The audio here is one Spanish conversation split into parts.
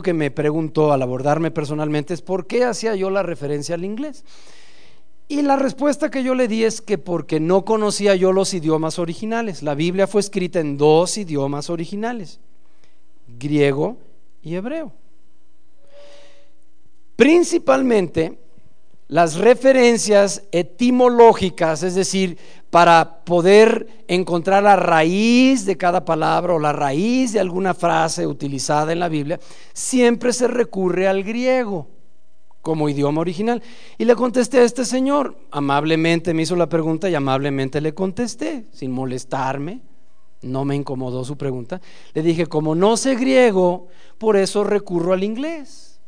que me preguntó al abordarme personalmente es por qué hacía yo la referencia al inglés. Y la respuesta que yo le di es que porque no conocía yo los idiomas originales. La Biblia fue escrita en dos idiomas originales, griego y hebreo. Principalmente las referencias etimológicas, es decir, para poder encontrar la raíz de cada palabra o la raíz de alguna frase utilizada en la Biblia, siempre se recurre al griego como idioma original. Y le contesté a este señor, amablemente me hizo la pregunta y amablemente le contesté, sin molestarme, no me incomodó su pregunta. Le dije, como no sé griego, por eso recurro al inglés.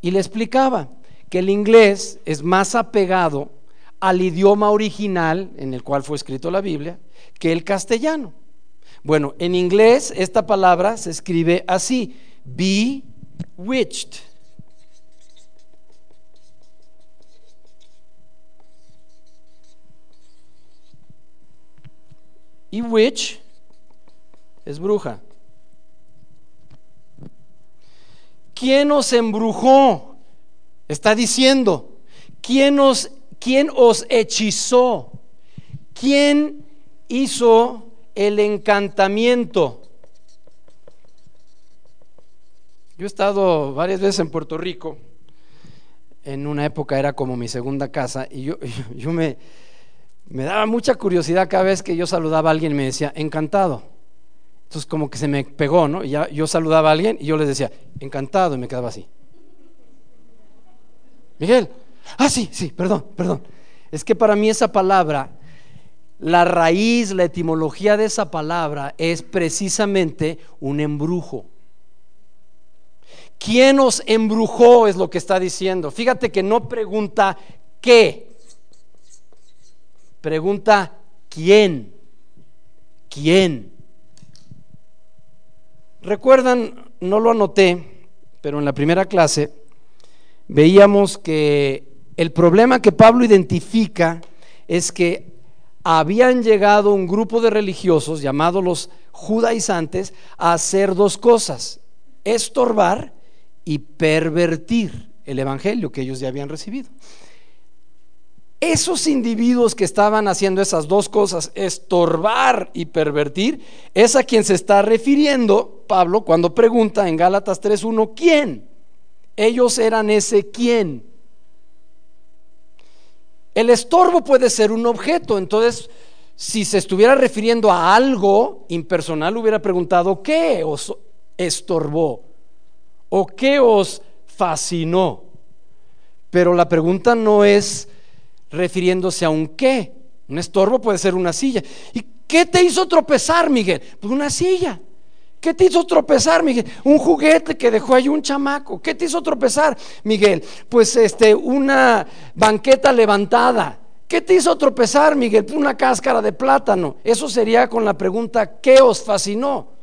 Y le explicaba, que el inglés es más apegado al idioma original en el cual fue escrito la Biblia que el castellano. Bueno, en inglés esta palabra se escribe así, bewitched. Y witch es bruja. ¿Quién os embrujó? Está diciendo, ¿quién os, quién os hechizó? ¿Quién hizo el encantamiento? Yo he estado varias veces en Puerto Rico. En una época era como mi segunda casa y yo, yo me, me daba mucha curiosidad cada vez que yo saludaba a alguien y me decía, encantado. Entonces como que se me pegó, ¿no? Y yo saludaba a alguien y yo les decía, encantado, y me quedaba así. Miguel, ah, sí, sí, perdón, perdón. Es que para mí esa palabra, la raíz, la etimología de esa palabra es precisamente un embrujo. ¿Quién os embrujó? Es lo que está diciendo. Fíjate que no pregunta qué, pregunta quién. ¿Quién? Recuerdan, no lo anoté, pero en la primera clase veíamos que el problema que Pablo identifica es que habían llegado un grupo de religiosos llamados los judaizantes a hacer dos cosas, estorbar y pervertir el evangelio que ellos ya habían recibido. Esos individuos que estaban haciendo esas dos cosas, estorbar y pervertir, es a quien se está refiriendo Pablo cuando pregunta en Gálatas 3.1, ¿quién? Ellos eran ese quién. El estorbo puede ser un objeto, entonces si se estuviera refiriendo a algo impersonal, hubiera preguntado, ¿qué os estorbó? ¿O qué os fascinó? Pero la pregunta no es refiriéndose a un qué. Un estorbo puede ser una silla. ¿Y qué te hizo tropezar, Miguel? Pues una silla. ¿Qué te hizo tropezar, Miguel? Un juguete que dejó ahí un chamaco. ¿Qué te hizo tropezar, Miguel? Pues este, una banqueta levantada. ¿Qué te hizo tropezar, Miguel? Pues una cáscara de plátano. Eso sería con la pregunta, ¿qué os fascinó?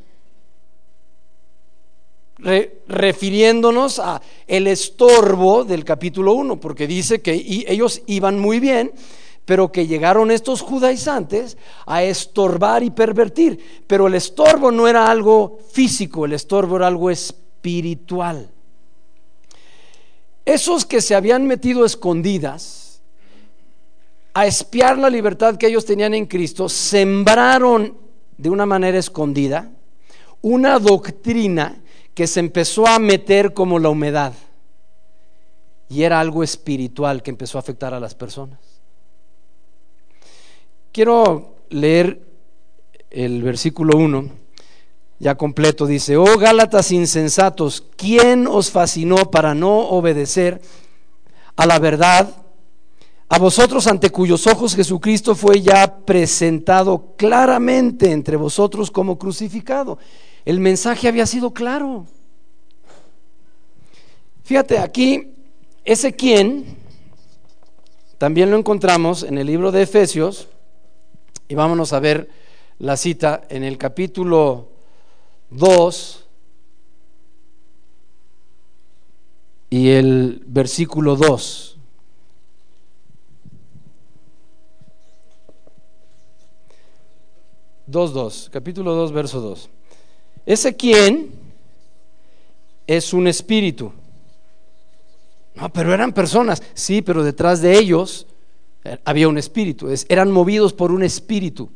refiriéndonos a el estorbo del capítulo 1, porque dice que ellos iban muy bien, pero que llegaron estos judaizantes a estorbar y pervertir. Pero el estorbo no era algo físico, el estorbo era algo espiritual. Esos que se habían metido escondidas a espiar la libertad que ellos tenían en Cristo, sembraron de una manera escondida una doctrina que se empezó a meter como la humedad. Y era algo espiritual que empezó a afectar a las personas. Quiero leer el versículo 1, ya completo, dice, oh Gálatas insensatos, ¿quién os fascinó para no obedecer a la verdad? A vosotros ante cuyos ojos Jesucristo fue ya presentado claramente entre vosotros como crucificado. El mensaje había sido claro. Fíjate, aquí ese quién también lo encontramos en el libro de Efesios y vámonos a ver la cita en el capítulo 2 y el versículo 2. Dos, dos, capítulo 2, verso 2. Ese quien es un espíritu. No, pero eran personas. Sí, pero detrás de ellos había un espíritu. eran movidos por un espíritu.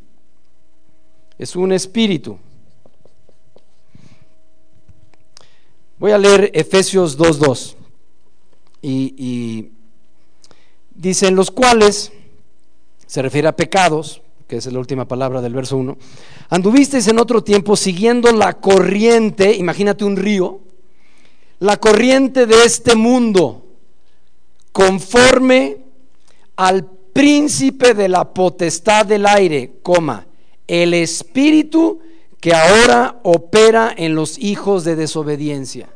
Es un espíritu. Voy a leer Efesios 2.2. Y, y dice, en los cuales, se refiere a pecados, que es la última palabra del verso 1, anduvisteis en otro tiempo siguiendo la corriente, imagínate un río, la corriente de este mundo conforme al príncipe de la potestad del aire, coma, el espíritu que ahora opera en los hijos de desobediencia.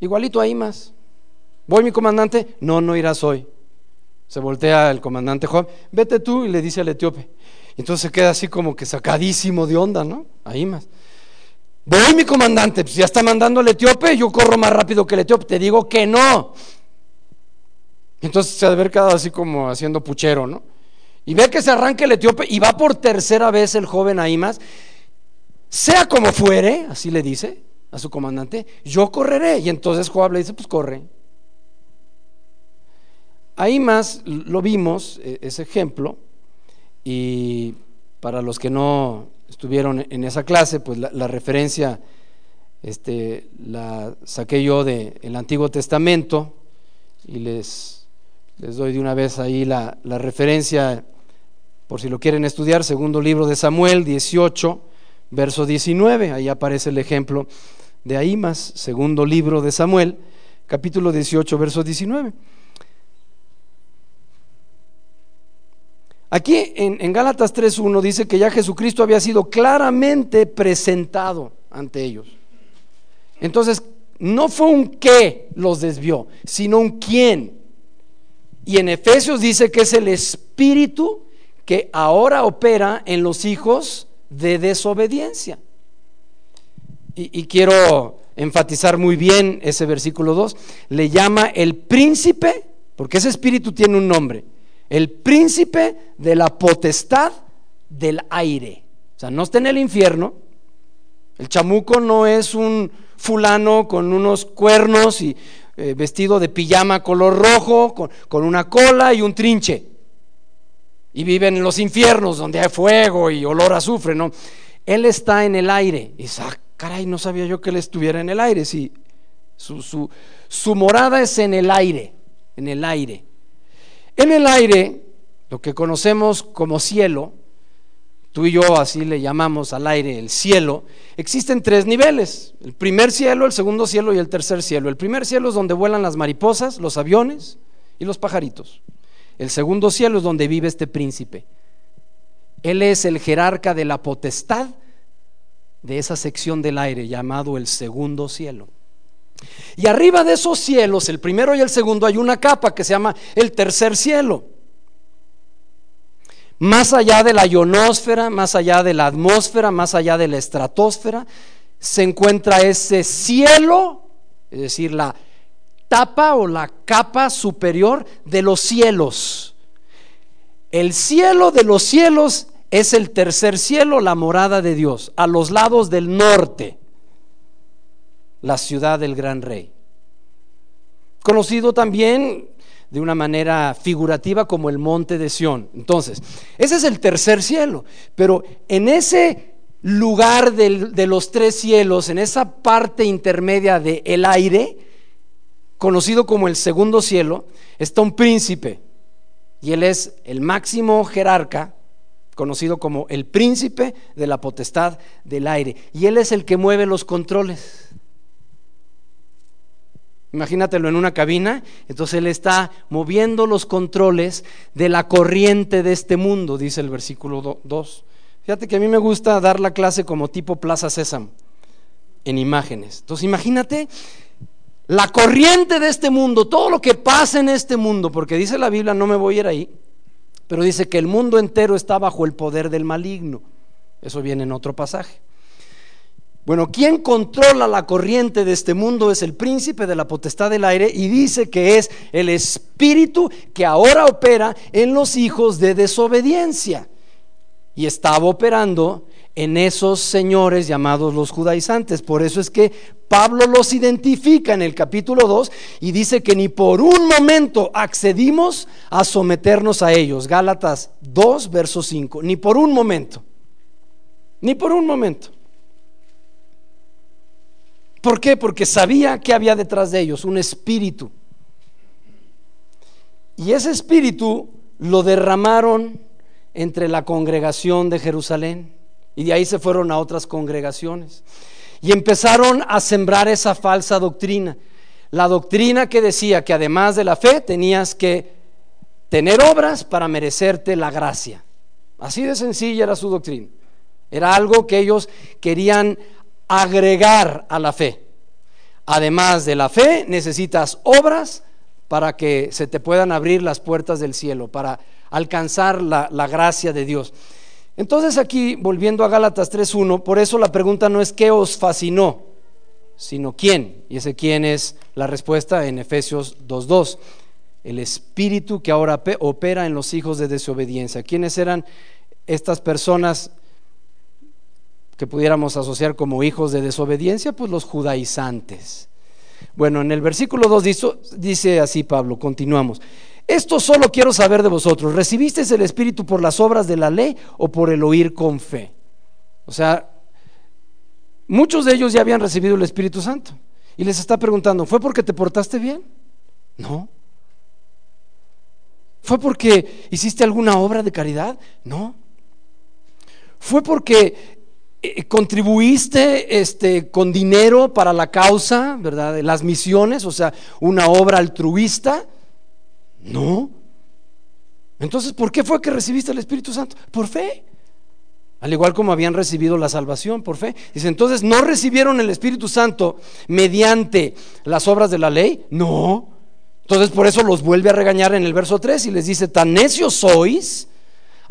Igualito ahí más. ¿Voy mi comandante? No, no irás hoy. Se voltea el comandante Juan, vete tú y le dice al etíope. Entonces se queda así como que sacadísimo de onda, ¿no? Ahí más. Voy mi comandante, pues ya está mandando el etíope, yo corro más rápido que el etíope, te digo que no. Entonces se ha de haber quedado así como haciendo puchero, ¿no? Y ve que se arranca el etíope y va por tercera vez el joven ahí más. Sea como fuere, así le dice a su comandante, yo correré. Y entonces Joab le dice, pues corre. Ahí más lo vimos, e, ese ejemplo, y para los que no estuvieron en esa clase, pues la, referencia este, la saqué yo del Antiguo Testamento y les, les doy de una vez ahí la, referencia, por si lo quieren estudiar, segundo libro de Samuel 18, verso 19, ahí aparece el ejemplo de ahí más, segundo libro de Samuel, capítulo 18, verso 19. Aquí en, en Gálatas 3.1 dice que ya Jesucristo había sido claramente presentado ante ellos. Entonces, no fue un qué los desvió, sino un quién. Y en Efesios dice que es el espíritu que ahora opera en los hijos de desobediencia. Y, quiero enfatizar muy bien ese versículo 2. Le llama el príncipe, porque ese espíritu tiene un nombre el príncipe de la potestad del aire. O sea, no está en el infierno. El chamuco no es un fulano con unos cuernos y eh, vestido de pijama color rojo, con, una cola y un trinche. Y vive en los infiernos donde hay fuego y olor a azufre, ¿no? Él está en el aire. Y ah, caray, no sabía yo que él estuviera en el aire. Sí, su, su morada es en el aire, en el aire. En el aire, lo que conocemos como cielo, tú y yo así le llamamos al aire el cielo, existen tres niveles, el primer cielo, el segundo cielo y el tercer cielo. El primer cielo es donde vuelan las mariposas, los aviones y los pajaritos. El segundo cielo es donde vive este príncipe. Él es el jerarca de la potestad de esa sección del aire llamado el segundo cielo. Y arriba de esos cielos, el primero y el segundo, hay una capa que se llama el tercer cielo. Más allá de la ionosfera, más allá de la atmósfera, más allá de la estratosfera, se encuentra ese cielo, es decir, la tapa o la capa superior de los cielos. El cielo de los cielos es el tercer cielo, la morada de Dios, a los lados del norte la ciudad del gran rey. Conocido también de una manera figurativa como el monte de Sión. Entonces, ese es el tercer cielo, pero en ese lugar de los tres cielos, en esa parte intermedia del el aire, conocido como el segundo cielo, está un príncipe, y él es el máximo jerarca, conocido como el príncipe de la potestad del aire, y él es el que mueve los controles. Imagínatelo en una cabina, entonces él está moviendo los controles de la corriente de este mundo, dice el versículo 2. Fíjate que a mí me gusta dar la clase como tipo Plaza Sésamo, en imágenes. Entonces imagínate la corriente de este mundo, todo lo que pasa en este mundo, porque dice la Biblia, no me voy a ir ahí, pero dice que el mundo entero está bajo el poder del maligno. Eso viene en otro pasaje. Bueno, quien controla la corriente de este mundo es el príncipe de la potestad del aire y dice que es el espíritu que ahora opera en los hijos de desobediencia. Y estaba operando en esos señores llamados los judaizantes. Por eso es que Pablo los identifica en el capítulo 2 y dice que ni por un momento accedimos a someternos a ellos. Gálatas 2, verso 5. Ni por un momento. Ni por un momento. ¿Por qué? Porque sabía que había detrás de ellos un espíritu. Y ese espíritu lo derramaron entre la congregación de Jerusalén. Y de ahí se fueron a otras congregaciones. Y empezaron a sembrar esa falsa doctrina. La doctrina que decía que además de la fe tenías que tener obras para merecerte la gracia. Así de sencilla era su doctrina. Era algo que ellos querían agregar a la fe. Además de la fe, necesitas obras para que se te puedan abrir las puertas del cielo, para alcanzar la, la gracia de Dios. Entonces aquí, volviendo a Gálatas 3.1, por eso la pregunta no es qué os fascinó, sino quién. Y ese quién es la respuesta en Efesios 2.2. El espíritu que ahora opera en los hijos de desobediencia. ¿Quiénes eran estas personas que pudiéramos asociar como hijos de desobediencia? Pues los judaizantes. Bueno, en el versículo 2 dice, dice así Pablo, continuamos. Esto solo quiero saber de vosotros. ¿Recibisteis el Espíritu por las obras de la ley o por el oír con fe? O sea, muchos de ellos ya habían recibido el Espíritu Santo. Y les está preguntando, ¿fue porque te portaste bien? No. ¿Fue porque hiciste alguna obra de caridad? No. ¿Fue porque contribuiste este, con dinero para la causa, ¿verdad? Las misiones, o sea, una obra altruista? No. Entonces, ¿por qué fue que recibiste el Espíritu Santo? Por fe. Al igual como habían recibido la salvación por fe. Dice, entonces, ¿no recibieron el Espíritu Santo mediante las obras de la ley? No. Entonces, por eso los vuelve a regañar en el verso 3 y les dice, tan necios sois,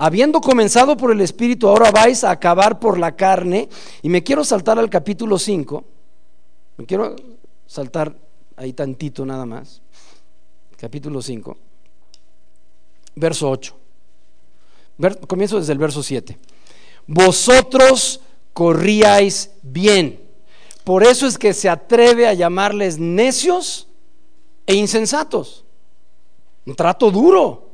habiendo comenzado por el Espíritu, ahora vais a acabar por la carne. Y me quiero saltar al capítulo 5. Me quiero saltar ahí tantito nada más capítulo 5, verso 8. comienzo desde el verso 7. Vosotros corríais bien. Por eso es que se atreve a llamarles necios e insensatos. Un trato duro.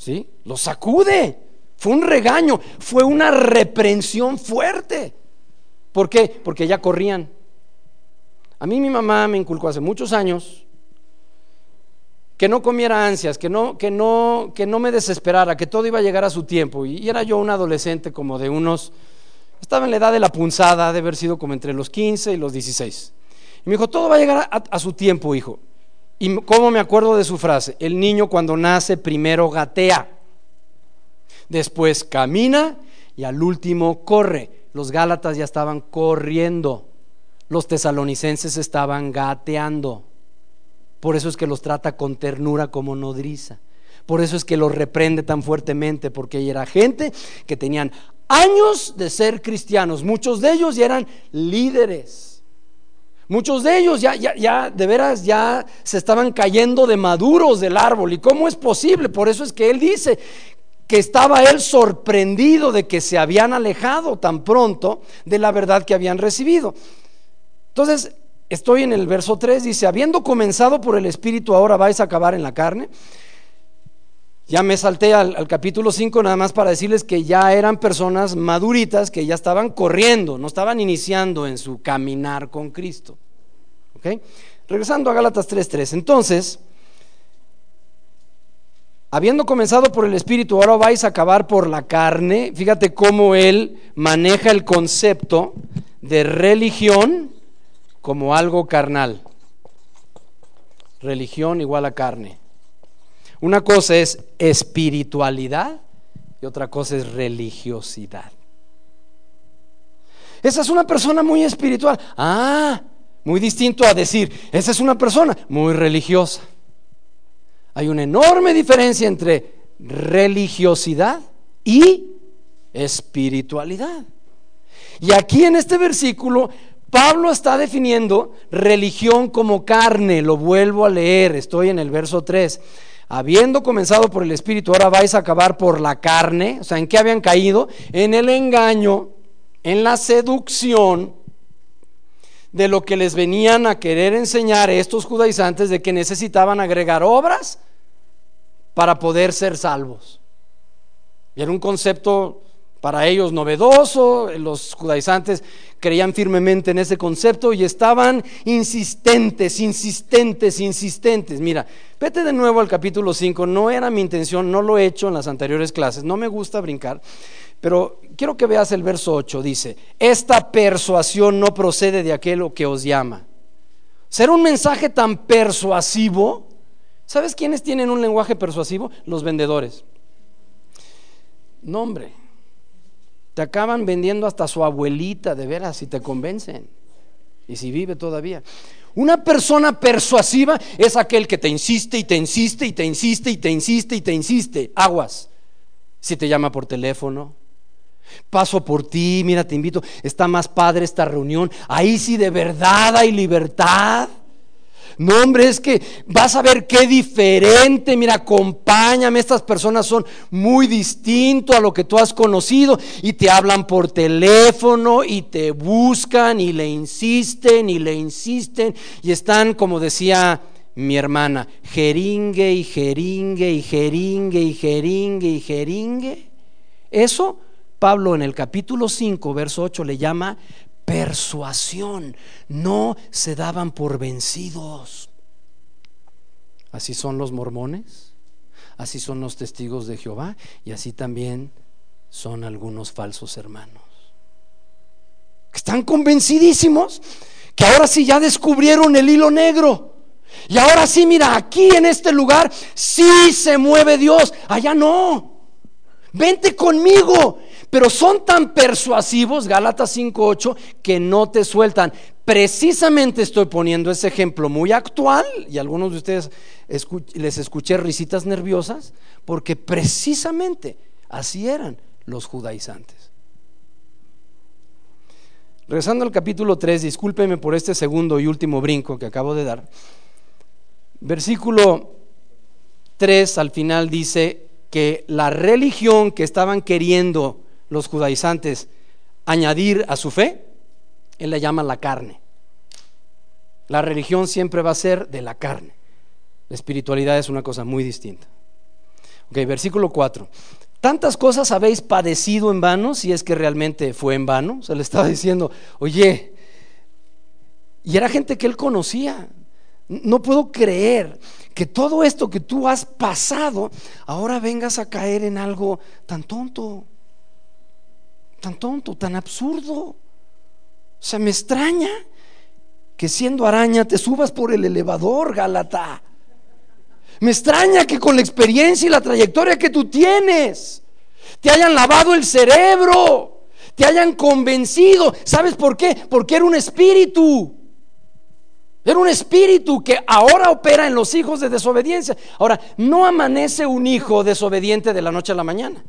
¿Sí? Los sacude. Fue un regaño, fue una reprensión fuerte. ¿Por qué? Porque ya corrían. A mí mi mamá me inculcó hace muchos años que no comiera ansias, que no, que no, que no me desesperara, que todo iba a llegar a su tiempo. Y, era yo un adolescente como de unos, estaba en la edad de la punzada, de haber sido como entre los 15 y los 16. Y me dijo, todo va a llegar a su tiempo, hijo. Y cómo me acuerdo de su frase, el niño cuando nace primero gatea, después camina y al último corre. Los Gálatas ya estaban corriendo, los tesalonicenses estaban gateando. Por eso es que los trata con ternura como nodriza. Por eso es que los reprende tan fuertemente, porque era gente que tenían años de ser cristianos. Muchos de ellos ya eran líderes. Muchos de ellos ya, ya, ya, de veras, ya se estaban cayendo de maduros del árbol. ¿Y cómo es posible? Por eso es que él dice que estaba él sorprendido de que se habían alejado tan pronto de la verdad que habían recibido. Entonces, estoy en el verso 3, dice, habiendo comenzado por el Espíritu, ahora vais a acabar en la carne. Ya me salté al, capítulo 5 nada más para decirles que ya eran personas maduritas, que ya estaban corriendo, no estaban iniciando en su caminar con Cristo. Regresando a Gálatas 3.3. Entonces, habiendo comenzado por el Espíritu, ahora vais a acabar por la carne. Fíjate cómo él maneja el concepto de religión como algo carnal. Religión igual a carne. Una cosa es espiritualidad y otra cosa es religiosidad. Esa es una persona muy espiritual. Ah, muy distinto a decir, esa es una persona muy religiosa. Hay una enorme diferencia entre religiosidad y espiritualidad. Y aquí en este versículo Pablo está definiendo religión como carne, lo vuelvo a leer, estoy en el verso 3. Habiendo comenzado por el Espíritu, ahora vais a acabar por la carne. O sea, ¿en qué habían caído? En el engaño en la seducción de lo que les venían a querer enseñar estos judaizantes de que necesitaban agregar obras para poder ser salvos. Y era un concepto para ellos novedoso, los judaizantes creían firmemente en ese concepto y estaban insistentes, insistentes, insistentes. Mira, vete de nuevo al capítulo 5, no era mi intención, no lo he hecho en las anteriores clases, no me gusta brincar, pero quiero que veas el verso 8, dice, esta persuasión no procede de aquello que os llama. Ser un mensaje tan persuasivo, ¿sabes quiénes tienen un lenguaje persuasivo? Los vendedores. No, hombre te acaban vendiendo hasta su abuelita, de veras, si te convencen. Y si vive todavía. Una persona persuasiva es aquel que te insiste y te insiste y te insiste y te insiste y te insiste. Aguas. Si te llama por teléfono, paso por ti, mira, te invito, está más padre esta reunión. Ahí sí de verdad hay libertad. No, hombre, es que vas a ver qué diferente. Mira, acompáñame. Estas personas son muy distintos a lo que tú has conocido y te hablan por teléfono y te buscan y le insisten y le insisten y están, como decía mi hermana, jeringue y jeringue y jeringue y jeringue y jeringue. Eso Pablo en el capítulo 5, verso 8 le llama persuasión, no se daban por vencidos. Así son los mormones, así son los testigos de Jehová y así también son algunos falsos hermanos. Están convencidísimos que ahora sí ya descubrieron el hilo negro. Y ahora sí, mira, aquí en este lugar sí se mueve Dios, allá no. Vente conmigo pero son tan persuasivos, Gálatas 5.8, que no te sueltan. Precisamente estoy poniendo ese ejemplo muy actual, y algunos de ustedes les escuché risitas nerviosas, porque precisamente así eran los judaizantes. Regresando al capítulo 3, discúlpeme por este segundo y último brinco que acabo de dar. Versículo 3 al final dice que la religión que estaban queriendo los judaizantes añadir a su fe, él le llama la carne. La religión siempre va a ser de la carne. La espiritualidad es una cosa muy distinta. Ok, versículo 4. Tantas cosas habéis padecido en vano, si es que realmente fue en vano. Se le estaba diciendo, oye, y era gente que él conocía. No puedo creer que todo esto que tú has pasado, ahora vengas a caer en algo tan tonto tan tonto, tan absurdo. O sea, me extraña que siendo araña te subas por el elevador, Galata. Me extraña que con la experiencia y la trayectoria que tú tienes, te hayan lavado el cerebro, te hayan convencido. ¿Sabes por qué? Porque era un espíritu. Era un espíritu que ahora opera en los hijos de desobediencia. Ahora, no amanece un hijo desobediente de la noche a la mañana.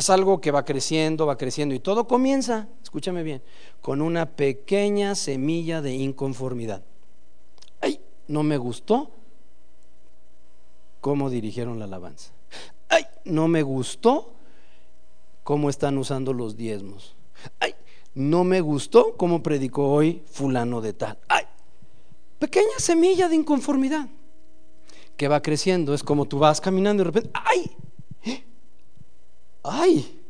Es algo que va creciendo, va creciendo y todo comienza, escúchame bien, con una pequeña semilla de inconformidad. Ay, no me gustó cómo dirigieron la alabanza. Ay, no me gustó cómo están usando los diezmos. Ay, no me gustó cómo predicó hoy fulano de tal. Ay, pequeña semilla de inconformidad que va creciendo. Es como tú vas caminando y de repente, ay, ¡ay!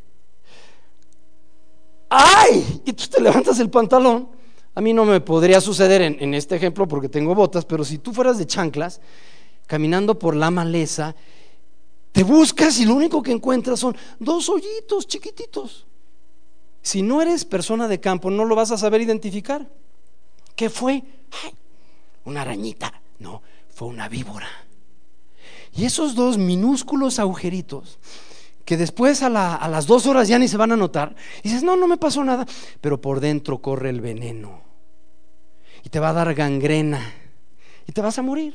¡ay! Y tú te levantas el pantalón. A mí no me podría suceder en, este ejemplo porque tengo botas, pero si tú fueras de chanclas, caminando por la maleza, te buscas y lo único que encuentras son dos hoyitos chiquititos. Si no eres persona de campo, no lo vas a saber identificar. ¿Qué fue? Ay, una arañita. No, fue una víbora. Y esos dos minúsculos agujeritos que después a, las dos horas ya ni se van a notar. Y dices, no, no me pasó nada, pero por dentro corre el veneno. Y te va a dar gangrena. Y te vas a morir.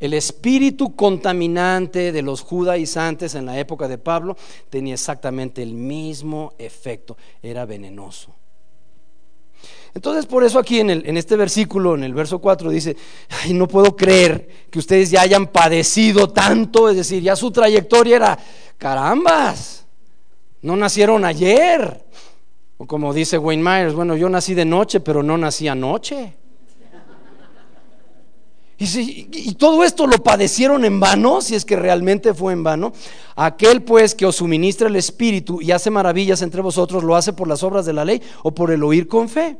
El espíritu contaminante de los judaizantes en la época de Pablo tenía exactamente el mismo efecto. Era venenoso. Entonces, por eso aquí en, el, en, este versículo, en el verso 4, dice, no puedo creer que ustedes ya hayan padecido tanto, es decir, ya su trayectoria era, carambas, No nacieron ayer. O como dice Wayne Myers, bueno, yo nací de noche, pero no nací anoche. Y, y, todo esto lo padecieron en vano, si es que realmente fue en vano. Aquel pues que os suministra el Espíritu y hace maravillas entre vosotros, lo hace por las obras de la ley o por el oír con fe.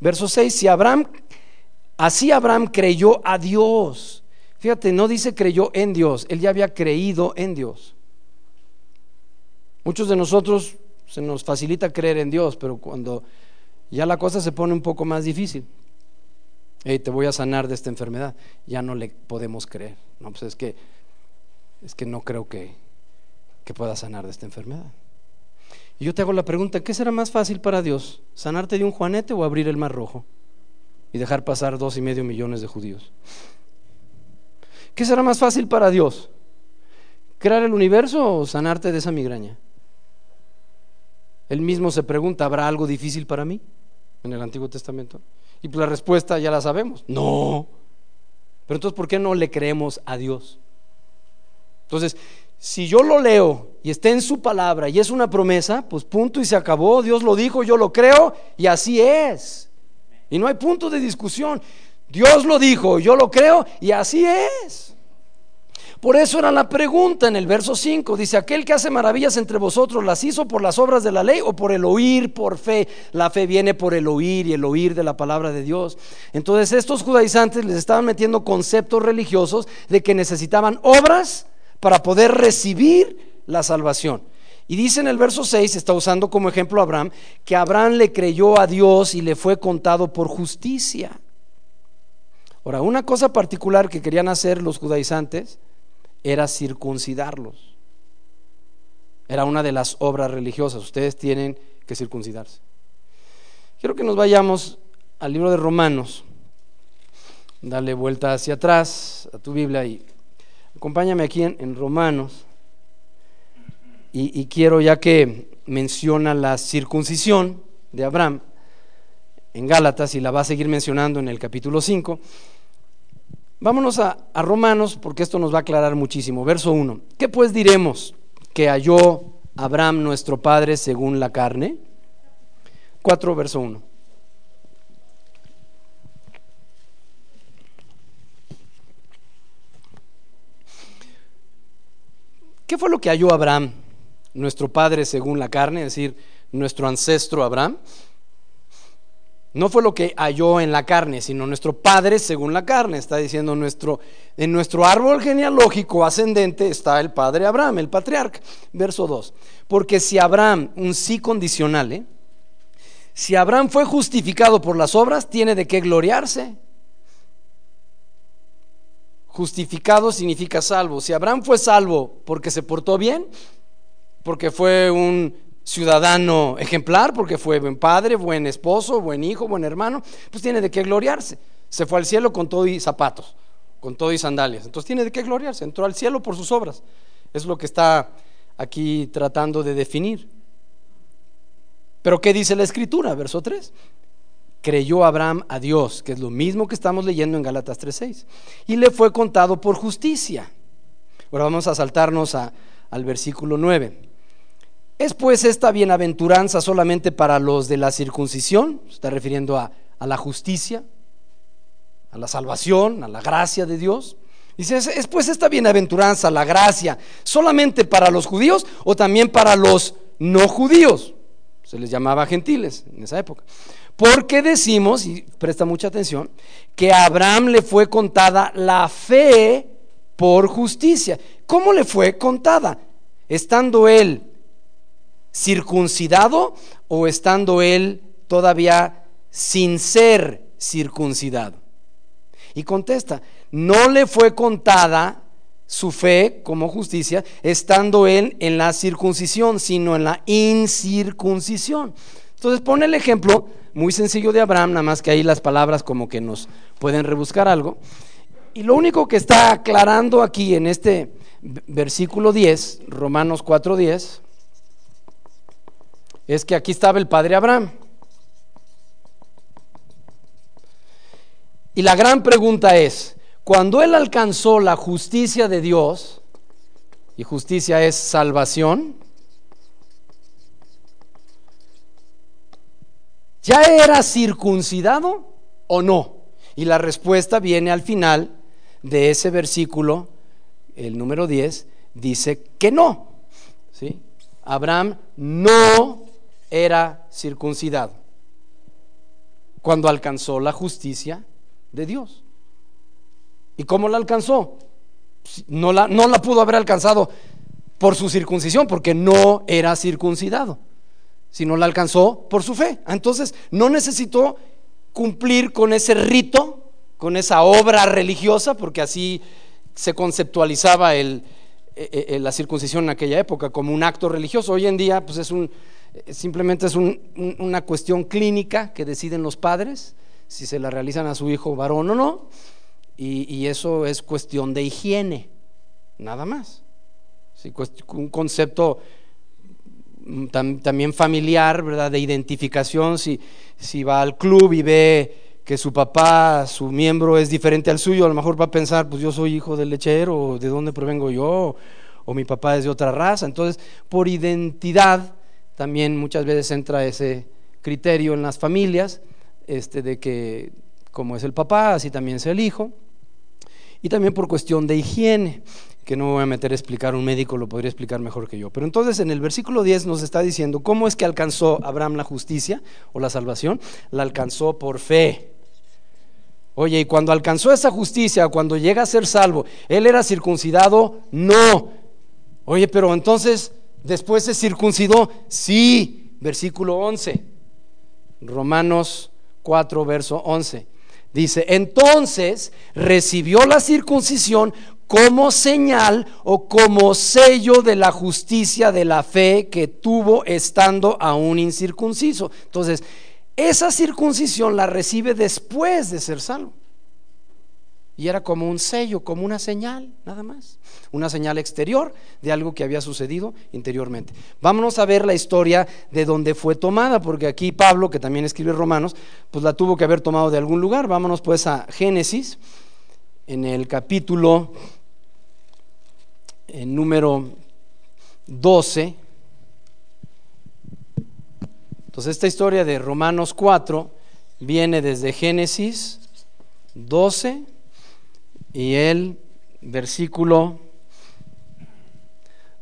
Verso 6, si Abraham, así Abraham creyó a Dios. Fíjate, no dice creyó en Dios, él ya había creído en Dios. Muchos de nosotros se nos facilita creer en Dios, pero cuando ya la cosa se pone un poco más difícil, te voy a sanar de esta enfermedad, ya no le podemos creer. No, pues es que, es que no creo que, que pueda sanar de esta enfermedad. Y yo te hago la pregunta, ¿qué será más fácil para Dios? ¿Sanarte de un juanete o abrir el mar rojo? Y dejar pasar dos y medio millones de judíos. ¿Qué será más fácil para Dios? ¿Crear el universo o sanarte de esa migraña? Él mismo se pregunta, ¿habrá algo difícil para mí en el Antiguo Testamento? Y pues la respuesta ya la sabemos, no. Pero entonces, ¿por qué no le creemos a Dios? Entonces, si yo lo leo y está en su palabra y es una promesa, pues punto y se acabó, Dios lo dijo, yo lo creo y así es. Y no hay punto de discusión. Dios lo dijo, yo lo creo y así es. Por eso era la pregunta en el verso 5. Dice, aquel que hace maravillas entre vosotros, ¿las hizo por las obras de la ley o por el oír por fe? La fe viene por el oír y el oír de la palabra de Dios. Entonces estos judaizantes les estaban metiendo conceptos religiosos de que necesitaban obras para poder recibir la salvación. Y dice en el verso 6, está usando como ejemplo a Abraham, que Abraham le creyó a Dios y le fue contado por justicia. Ahora, una cosa particular que querían hacer los judaizantes era circuncidarlos. Era una de las obras religiosas. Ustedes tienen que circuncidarse. Quiero que nos vayamos al libro de Romanos. Dale vuelta hacia atrás a tu Biblia y acompáñame aquí en, Romanos. Y, quiero, ya que menciona la circuncisión de Abraham en Gálatas y la va a seguir mencionando en el capítulo 5, Vámonos a, Romanos porque esto nos va a aclarar muchísimo. Verso 1. ¿Qué pues diremos que halló Abraham nuestro padre según la carne? 4, verso 1. ¿Qué fue lo que halló Abraham, nuestro padre según la carne, es decir, nuestro ancestro Abraham? No fue lo que halló en la carne, sino nuestro padre según la carne. Está diciendo nuestro, en nuestro árbol genealógico ascendente está el padre Abraham, el patriarca. Verso 2. Porque si Abraham, un sí condicional, ¿eh? si Abraham fue justificado por las obras, tiene de qué gloriarse. Justificado significa salvo. Si Abraham fue salvo porque se portó bien, porque fue un ciudadano ejemplar porque fue buen padre, buen esposo, buen hijo, buen hermano, pues tiene de qué gloriarse. Se fue al cielo con todo y zapatos, con todo y sandalias. Entonces tiene de qué gloriarse. Entró al cielo por sus obras. Es lo que está aquí tratando de definir. Pero ¿qué dice la escritura? Verso 3. Creyó Abraham a Dios, que es lo mismo que estamos leyendo en Galatas 3.6. Y le fue contado por justicia. Ahora vamos a saltarnos al versículo 9. ¿Es pues esta bienaventuranza solamente para los de la circuncisión? Se está refiriendo a, la justicia, a la salvación, a la gracia de Dios. Dice, ¿es pues esta bienaventuranza, la gracia, solamente para los judíos o también para los no judíos? Se les llamaba gentiles en esa época. Porque decimos, y presta mucha atención, que a Abraham le fue contada la fe por justicia. ¿Cómo le fue contada? Estando él circuncidado o estando él todavía sin ser circuncidado? Y contesta, no le fue contada su fe como justicia estando él en la circuncisión, sino en la incircuncisión. Entonces pone el ejemplo muy sencillo de Abraham, nada más que ahí las palabras como que nos pueden rebuscar algo. Y lo único que está aclarando aquí en este versículo 10, Romanos 4:10, es que aquí estaba el padre Abraham. Y la gran pregunta es, cuando él alcanzó la justicia de Dios, y justicia es salvación, ¿Ya era circuncidado o no? Y la respuesta viene al final de ese versículo, el número 10, dice que no. ¿sí? Abraham no era circuncidado cuando alcanzó la justicia de Dios. ¿Y cómo la alcanzó? No la, no la pudo haber alcanzado por su circuncisión, porque no era circuncidado, sino la alcanzó por su fe. Entonces, no necesitó cumplir con ese rito, con esa obra religiosa, porque así se conceptualizaba el, e, e, la circuncisión en aquella época como un acto religioso. Hoy en día, pues es un, simplemente es una cuestión clínica que deciden los padres si se la realizan a su hijo varón o no, y, eso es cuestión de higiene, nada más. un concepto también familiar, ¿verdad? De identificación, si, si va al club y ve que su papá, su miembro es diferente al suyo, a lo mejor va a pensar, pues yo soy hijo del lechero, de dónde provengo yo, o mi papá es de otra raza. Entonces, por identidad, también muchas veces entra ese criterio en las familias, este, de que como es el papá, así también es el hijo. Y también por cuestión de higiene, que no me voy a meter a explicar, un médico lo podría explicar mejor que yo. Pero entonces en el versículo 10 nos está diciendo, ¿cómo es que alcanzó Abraham la justicia o la salvación? La alcanzó por fe. Oye, y cuando alcanzó esa justicia, cuando llega a ser salvo, ¿él era circuncidado? No. Oye, pero entonces después se circuncidó. Sí, versículo 11. Romanos 4, verso 11. Dice, entonces recibió la circuncisión como señal o como sello de la justicia de la fe que tuvo estando aún incircunciso. Entonces, esa circuncisión la recibe después de ser salvo. Y era como un sello, como una señal, nada más. Una señal exterior de algo que había sucedido interiormente. Vámonos a ver la historia de dónde fue tomada, porque aquí Pablo, que también escribe Romanos, pues la tuvo que haber tomado de algún lugar. Vámonos pues a Génesis, en el capítulo en número 12. Entonces esta historia de Romanos 4 viene desde Génesis 12 y el versículo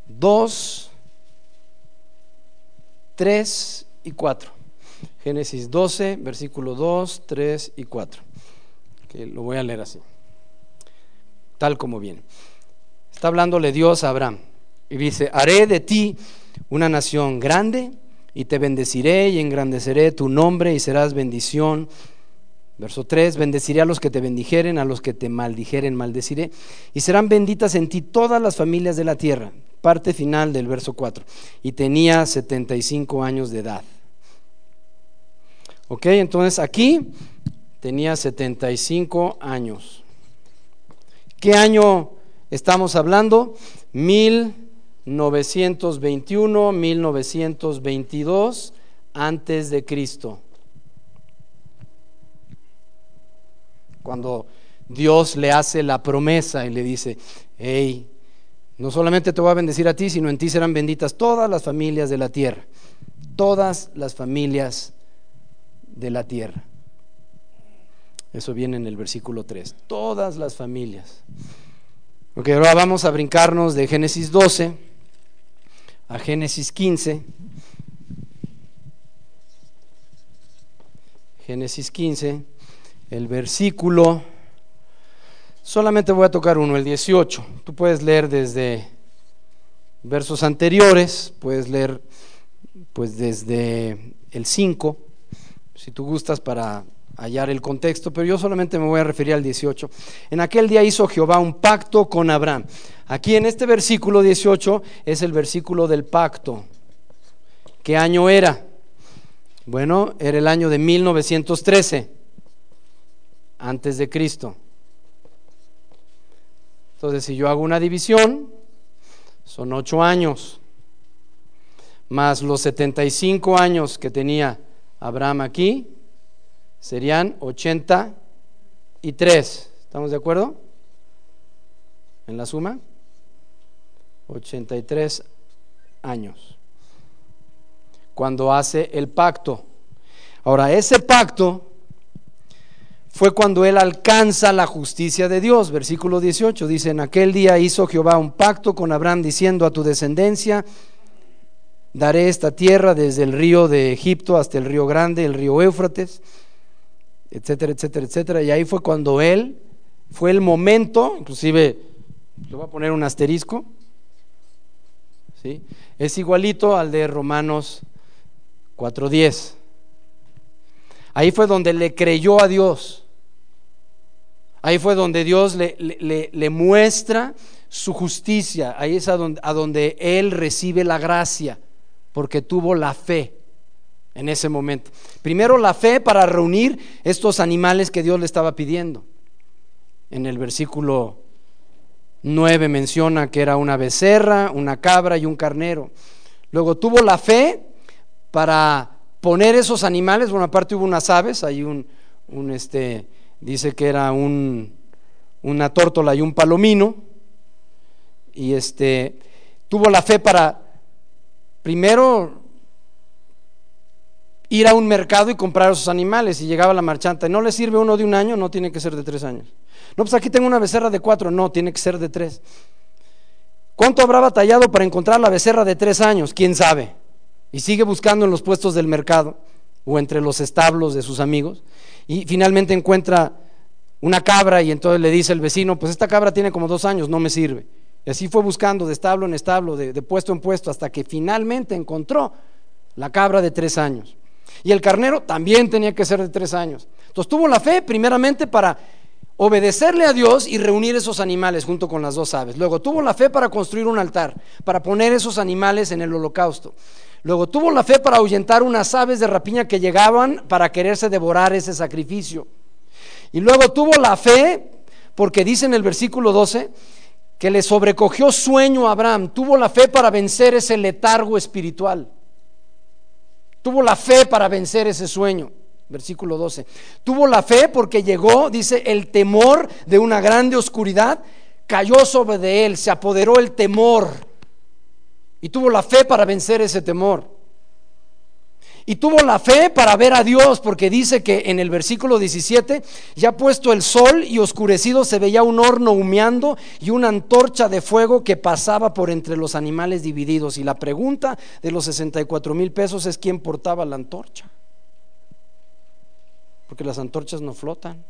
2, 3 y 4. Génesis 12, versículo 2, 3 y 4. Que lo voy a leer así, tal como viene. Está hablándole Dios a Abraham y dice, haré de ti una nación grande y te bendeciré y engrandeceré tu nombre y serás bendición Verso 3, bendeciré a los que te bendijeren, a los que te maldijeren, maldeciré, y serán benditas en ti todas las familias de la tierra. Parte final del verso 4. Y tenía 75 años de edad. Ok, entonces aquí tenía 75 años. ¿Qué año estamos hablando? 1921, 1922 antes de Cristo. cuando Dios le hace la promesa y le dice, hey, no solamente te voy a bendecir a ti, sino en ti serán benditas todas las familias de la tierra, todas las familias de la tierra. Eso viene en el versículo 3, todas las familias. Ok, ahora vamos a brincarnos de Génesis 12 a Génesis 15. Génesis 15 el versículo, solamente voy a tocar uno, el 18. Tú puedes leer desde versos anteriores, puedes leer pues desde el 5, si tú gustas para hallar el contexto, pero yo solamente me voy a referir al 18. En aquel día hizo Jehová un pacto con Abraham. Aquí en este versículo 18 es el versículo del pacto. ¿Qué año era? Bueno, era el año de 1913 antes de Cristo. Entonces, si yo hago una división, son ocho años, más los 75 años que tenía Abraham aquí, serían 83. ¿Estamos de acuerdo? En la suma, 83 años. Cuando hace el pacto. Ahora, ese pacto fue cuando él alcanza la justicia de Dios. Versículo 18 dice, en aquel día hizo Jehová un pacto con Abraham diciendo a tu descendencia, daré esta tierra desde el río de Egipto hasta el río grande, el río Éufrates, etcétera, etcétera, etcétera. Y ahí fue cuando él, fue el momento, inclusive, le voy a poner un asterisco, ¿sí? es igualito al de Romanos 4.10. Ahí fue donde le creyó a Dios. Ahí fue donde Dios le, le, muestra su justicia. Ahí es a donde, a donde Él recibe la gracia, porque tuvo la fe en ese momento. Primero la fe para reunir estos animales que Dios le estaba pidiendo. En el versículo 9 menciona que era una becerra, una cabra y un carnero. Luego tuvo la fe para poner esos animales, bueno, aparte hubo unas aves, hay un, un este, dice que era un, una tórtola y un palomino, y este, tuvo la fe para primero ir a un mercado y comprar esos animales, y llegaba la marchanta, ¿no le sirve uno de un año? No, tiene que ser de tres años. No, pues aquí tengo una becerra de cuatro, no, tiene que ser de tres. ¿Cuánto habrá batallado para encontrar la becerra de tres años? ¿Quién sabe? Y sigue buscando en los puestos del mercado o entre los establos de sus amigos y finalmente encuentra una cabra y entonces le dice el vecino, pues esta cabra tiene como dos años, no me sirve. Y así fue buscando de establo en establo, de, puesto en puesto, hasta que finalmente encontró la cabra de tres años. Y el carnero también tenía que ser de tres años. Entonces tuvo la fe primeramente para obedecerle a Dios y reunir esos animales junto con las dos aves. Luego tuvo la fe para construir un altar, para poner esos animales en el holocausto. Luego tuvo la fe para ahuyentar unas aves de rapiña que llegaban para quererse devorar ese sacrificio. Y luego tuvo la fe, porque dice en el versículo 12, que le sobrecogió sueño a Abraham. Tuvo la fe para vencer ese letargo espiritual. Tuvo la fe para vencer ese sueño. Versículo 12. Tuvo la fe porque llegó, dice, el temor de una grande oscuridad cayó sobre de él, se apoderó el temor y tuvo la fe para vencer ese temor. Y tuvo la fe para ver a Dios, porque dice que en el versículo 17, ya puesto el sol y oscurecido, se veía un horno humeando y una antorcha de fuego que pasaba por entre los animales divididos. Y la pregunta de los 64 mil pesos es quién portaba la antorcha. Porque las antorchas no flotan.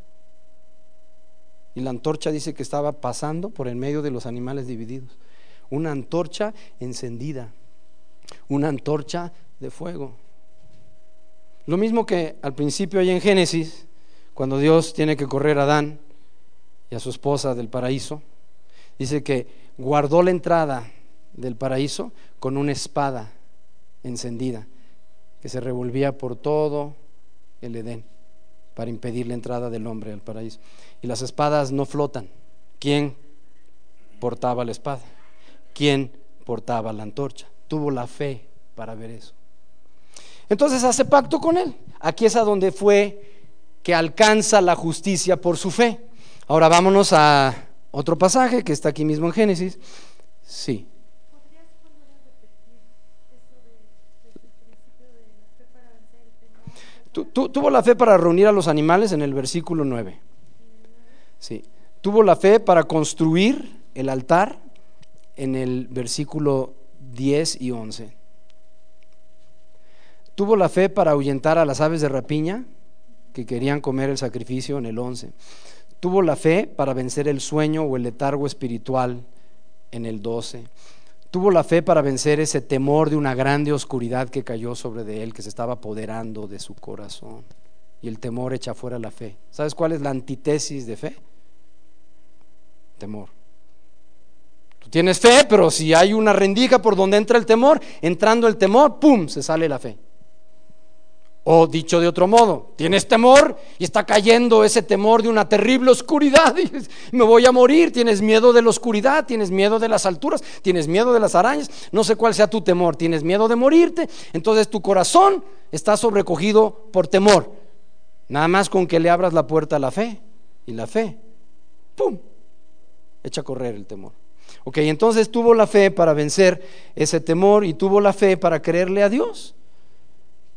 Y la antorcha dice que estaba pasando por el medio de los animales divididos una antorcha encendida, una antorcha de fuego. Lo mismo que al principio hay en Génesis, cuando Dios tiene que correr a Adán y a su esposa del paraíso, dice que guardó la entrada del paraíso con una espada encendida que se revolvía por todo el Edén para impedir la entrada del hombre al paraíso. Y las espadas no flotan. ¿Quién portaba la espada? ¿Quién portaba la antorcha. Tuvo la fe para ver eso. Entonces hace pacto con él. Aquí es a donde fue que alcanza la justicia por su fe. Ahora vámonos a otro pasaje que está aquí mismo en Génesis. Sí. tuvo la fe para reunir a los animales en el versículo 9. Sí. Tuvo la fe para construir el altar en el versículo 10 y 11. Tuvo la fe para ahuyentar a las aves de rapiña que querían comer el sacrificio en el 11. Tuvo la fe para vencer el sueño o el letargo espiritual en el 12. Tuvo la fe para vencer ese temor de una grande oscuridad que cayó sobre de él, que se estaba apoderando de su corazón. Y el temor echa fuera la fe. ¿Sabes cuál es la antítesis de fe? Temor. Tienes fe, pero si hay una rendija por donde entra el temor, entrando el temor, ¡pum!, se sale la fe. O dicho de otro modo, tienes temor y está cayendo ese temor de una terrible oscuridad me voy a morir, tienes miedo de la oscuridad, tienes miedo de las alturas, tienes miedo de las arañas, no sé cuál sea tu temor, tienes miedo de morirte, entonces tu corazón está sobrecogido por temor. Nada más con que le abras la puerta a la fe y la fe, ¡pum!, echa a correr el temor. Ok, entonces tuvo la fe para vencer ese temor y tuvo la fe para creerle a Dios.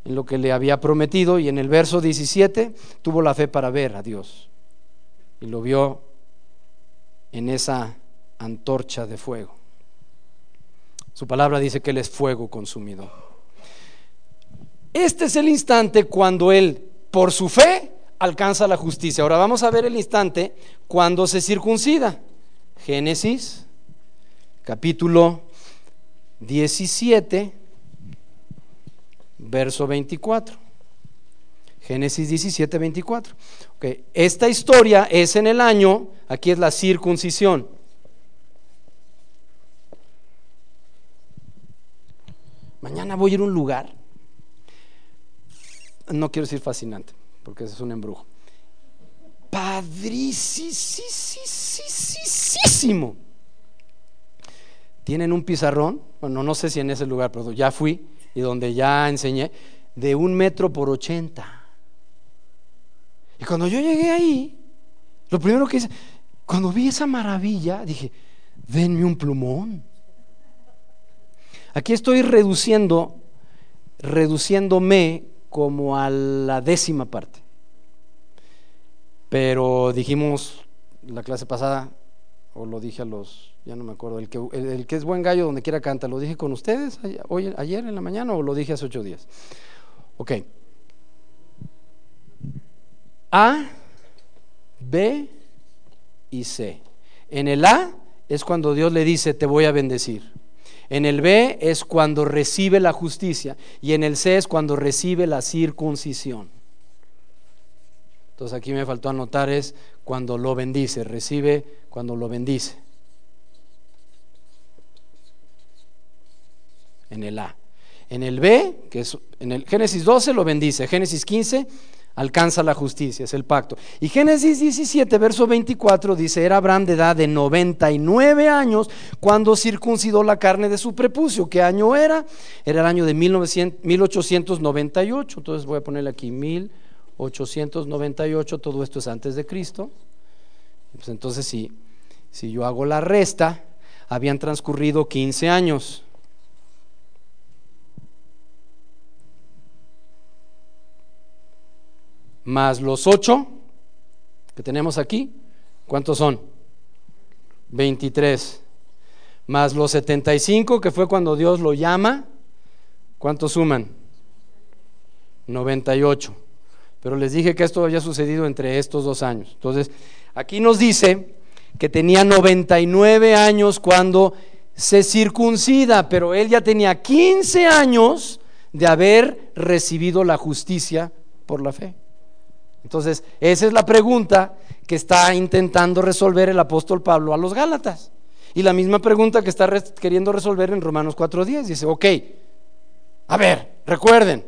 En lo que le había prometido y en el verso 17 tuvo la fe para ver a Dios y lo vio en esa antorcha de fuego. Su palabra dice que Él es fuego consumido. Este es el instante cuando Él, por su fe, alcanza la justicia. Ahora vamos a ver el instante cuando se circuncida. Génesis, capítulo 17, verso 24. Génesis 17, 24. Okay. Esta historia es en el año, aquí es la circuncisión. Mañana voy a ir a un lugar, no quiero decir fascinante, porque ese es un embrujo. Padricísimo. Tienen un pizarrón, bueno, no sé si en ese lugar, pero ya fui y donde ya enseñé, de un metro por ochenta. Y cuando yo llegué ahí, lo primero que hice, cuando vi esa maravilla, dije, denme un plumón. Aquí estoy reduciendo, reduciéndome como a la décima parte. Pero dijimos la clase pasada, o lo dije a los, ya no me acuerdo, el que, el, que es buen gallo donde quiera canta, ¿lo dije con ustedes hoy, ayer en la mañana o lo dije hace ocho días? Ok. A, B y C. En el A es cuando Dios le dice, te voy a bendecir. En el B es cuando recibe la justicia y en el C es cuando recibe la circuncisión. Entonces aquí me faltó anotar es cuando lo bendice, recibe cuando lo bendice. En el A. En el B, que es en el Génesis 12 lo bendice, Génesis 15 alcanza la justicia, es el pacto. Y Génesis 17, verso 24 dice, era Abraham de edad de 99 años cuando circuncidó la carne de su prepucio. ¿Qué año era? Era el año de 1898. Entonces voy a ponerle aquí 1898, todo esto es antes de Cristo. Pues entonces si, si yo hago la resta, habían transcurrido 15 años. más los ocho que tenemos aquí, ¿cuántos son? 23. Más los 75 que fue cuando Dios lo llama, ¿cuántos suman? 98. Pero les dije que esto había sucedido entre estos dos años. Entonces, aquí nos dice que tenía 99 años cuando se circuncida, pero él ya tenía 15 años de haber recibido la justicia por la fe. Entonces, esa es la pregunta que está intentando resolver el apóstol Pablo a los Gálatas. Y la misma pregunta que está queriendo resolver en Romanos 4.10. Dice, ok, a ver, recuerden,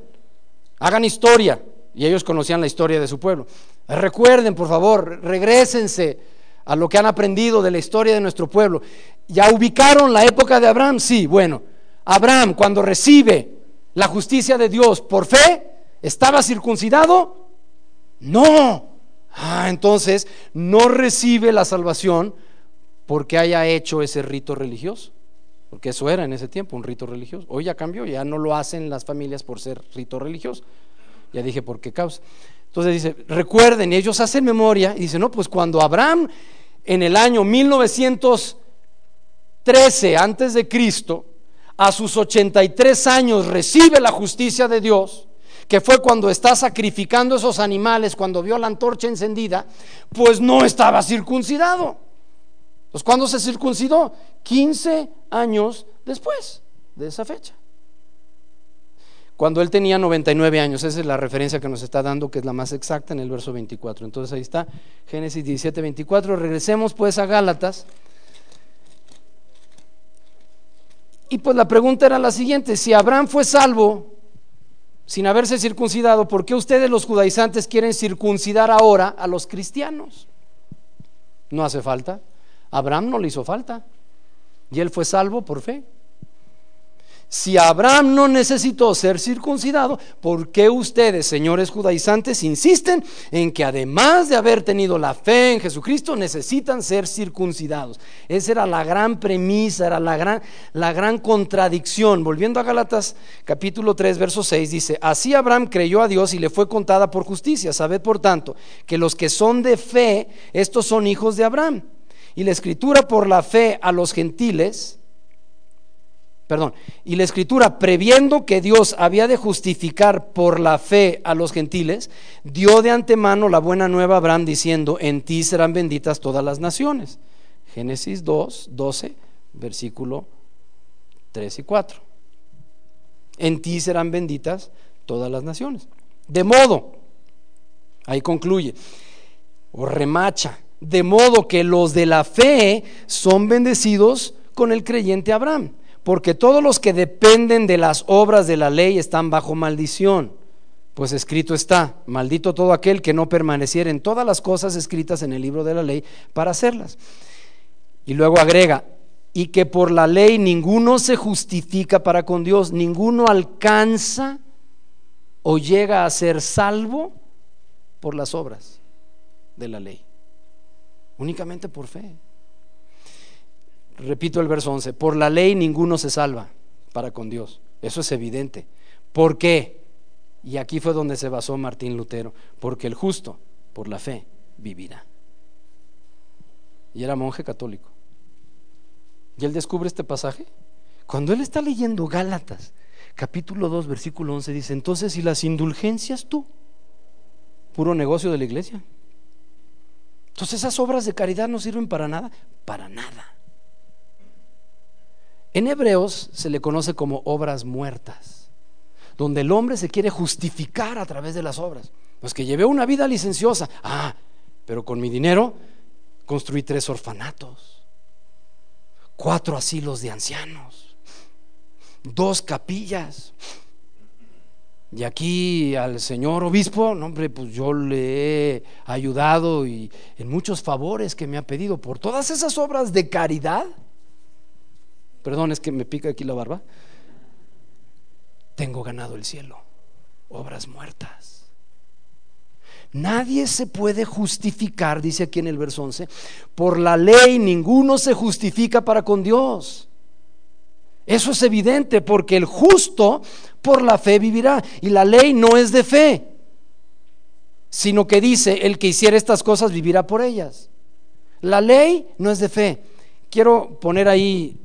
hagan historia. Y ellos conocían la historia de su pueblo. Recuerden, por favor, regresense a lo que han aprendido de la historia de nuestro pueblo. ¿Ya ubicaron la época de Abraham? Sí, bueno, Abraham cuando recibe la justicia de Dios por fe, ¿estaba circuncidado? No. Ah, entonces no recibe la salvación porque haya hecho ese rito religioso. Porque eso era en ese tiempo, un rito religioso. Hoy ya cambió, ya no lo hacen las familias por ser rito religioso. Ya dije por qué causa. Entonces dice, recuerden, ellos hacen memoria y dicen, no, pues cuando Abraham en el año 1913 antes de Cristo, a sus 83 años recibe la justicia de Dios, que fue cuando está sacrificando esos animales, cuando vio la antorcha encendida, pues no estaba circuncidado. Pues cuando se circuncidó? 15 años después de esa fecha. Cuando él tenía 99 años, esa es la referencia que nos está dando, que es la más exacta en el verso 24. Entonces ahí está, Génesis 17, 24. Regresemos pues a Gálatas. Y pues la pregunta era la siguiente, si Abraham fue salvo sin haberse circuncidado, ¿por qué ustedes los judaizantes quieren circuncidar ahora a los cristianos? No hace falta. Abraham no le hizo falta. Y él fue salvo por fe. Si Abraham no necesitó ser circuncidado, ¿por qué ustedes, señores judaizantes, insisten en que además de haber tenido la fe en Jesucristo, necesitan ser circuncidados? Esa era la gran premisa, era la gran, la gran contradicción. Volviendo a Galatas capítulo 3, verso 6, dice, así Abraham creyó a Dios y le fue contada por justicia. Sabed, por tanto, que los que son de fe, estos son hijos de Abraham. Y la escritura por la fe a los gentiles, perdón, y la escritura, previendo que Dios había de justificar por la fe a los gentiles, dio de antemano la buena nueva a Abraham diciendo, en ti serán benditas todas las naciones. Génesis 2, 12, versículo 3 y 4. En ti serán benditas todas las naciones. De modo, ahí concluye, o remacha, de modo que los de la fe son bendecidos con el creyente Abraham porque todos los que dependen de las obras de la ley están bajo maldición. Pues escrito está, maldito todo aquel que no permaneciera en todas las cosas escritas en el libro de la ley para hacerlas. Y luego agrega, y que por la ley ninguno se justifica para con Dios, ninguno alcanza o llega a ser salvo por las obras de la ley, únicamente por fe. Repito el verso 11, por la ley ninguno se salva para con Dios. Eso es evidente. ¿Por qué? Y aquí fue donde se basó Martín Lutero, porque el justo, por la fe, vivirá. Y era monje católico. Y él descubre este pasaje. Cuando él está leyendo Gálatas, capítulo 2, versículo 11, dice, entonces, ¿y las indulgencias tú? Puro negocio de la iglesia. Entonces esas obras de caridad no sirven para nada, para nada. En Hebreos se le conoce como obras muertas, donde el hombre se quiere justificar a través de las obras. Pues que llevé una vida licenciosa. Ah, pero con mi dinero construí tres orfanatos, cuatro asilos de ancianos, dos capillas. Y aquí al señor obispo, no, hombre, pues yo le he ayudado y en muchos favores que me ha pedido por todas esas obras de caridad perdón, es que me pica aquí la barba, tengo ganado el cielo, obras muertas. Nadie se puede justificar, dice aquí en el verso 11, por la ley ninguno se justifica para con Dios. Eso es evidente porque el justo por la fe vivirá y la ley no es de fe, sino que dice, el que hiciera estas cosas vivirá por ellas. La ley no es de fe. Quiero poner ahí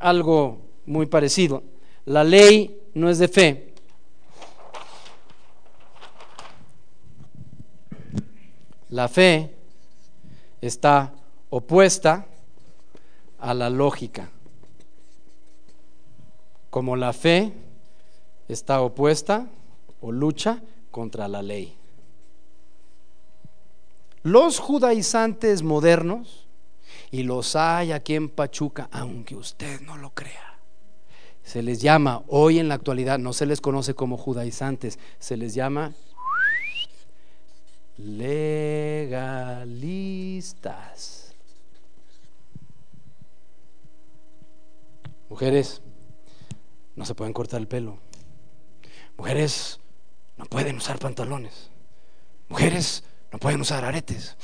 algo muy parecido. La ley no es de fe. La fe está opuesta a la lógica. Como la fe está opuesta o lucha contra la ley. Los judaizantes modernos y los hay aquí en Pachuca, aunque usted no lo crea. Se les llama, hoy en la actualidad, no se les conoce como judaizantes, se les llama legalistas. Mujeres, no se pueden cortar el pelo. Mujeres, no pueden usar pantalones. Mujeres, no pueden usar aretes.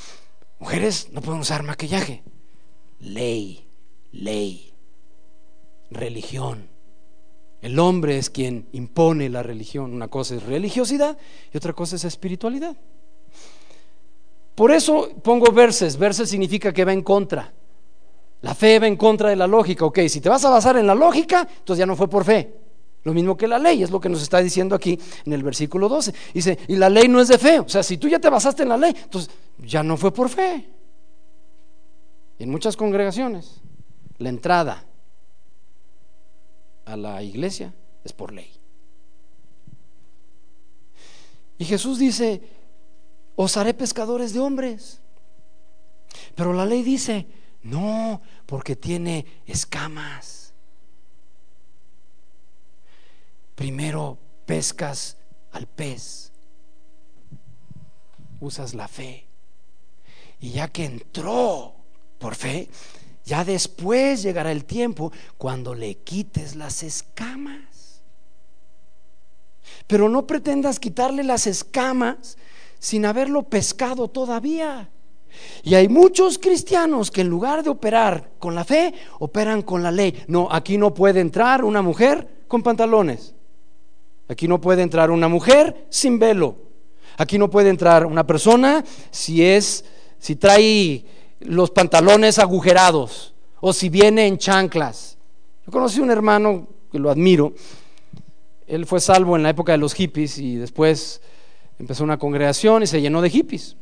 Mujeres, no pueden usar maquillaje ley, ley, religión. El hombre es quien impone la religión. Una cosa es religiosidad y otra cosa es espiritualidad. Por eso pongo verses. Verses significa que va en contra. La fe va en contra de la lógica. Ok, si te vas a basar en la lógica, entonces ya no fue por fe. Lo mismo que la ley, es lo que nos está diciendo aquí en el versículo 12. Dice, y la ley no es de fe. O sea, si tú ya te basaste en la ley, entonces ya no fue por fe. En muchas congregaciones, la entrada a la iglesia es por ley. Y Jesús dice, os haré pescadores de hombres. Pero la ley dice, no, porque tiene escamas. Primero pescas al pez, usas la fe. Y ya que entró por fe, Ya después llegará el tiempo cuando le quites las escamas. Pero no pretendas quitarle las escamas sin haberlo pescado todavía. Y hay muchos cristianos que en lugar de operar con la fe, operan con la ley. No, aquí no puede entrar una mujer con pantalones. Aquí no puede entrar una mujer sin velo. Aquí no puede entrar una persona si es si trae los pantalones agujerados o si viene en chanclas. Yo conocí un hermano que lo admiro. Él fue salvo en la época de los hippies y después empezó una congregación y se llenó de hippies.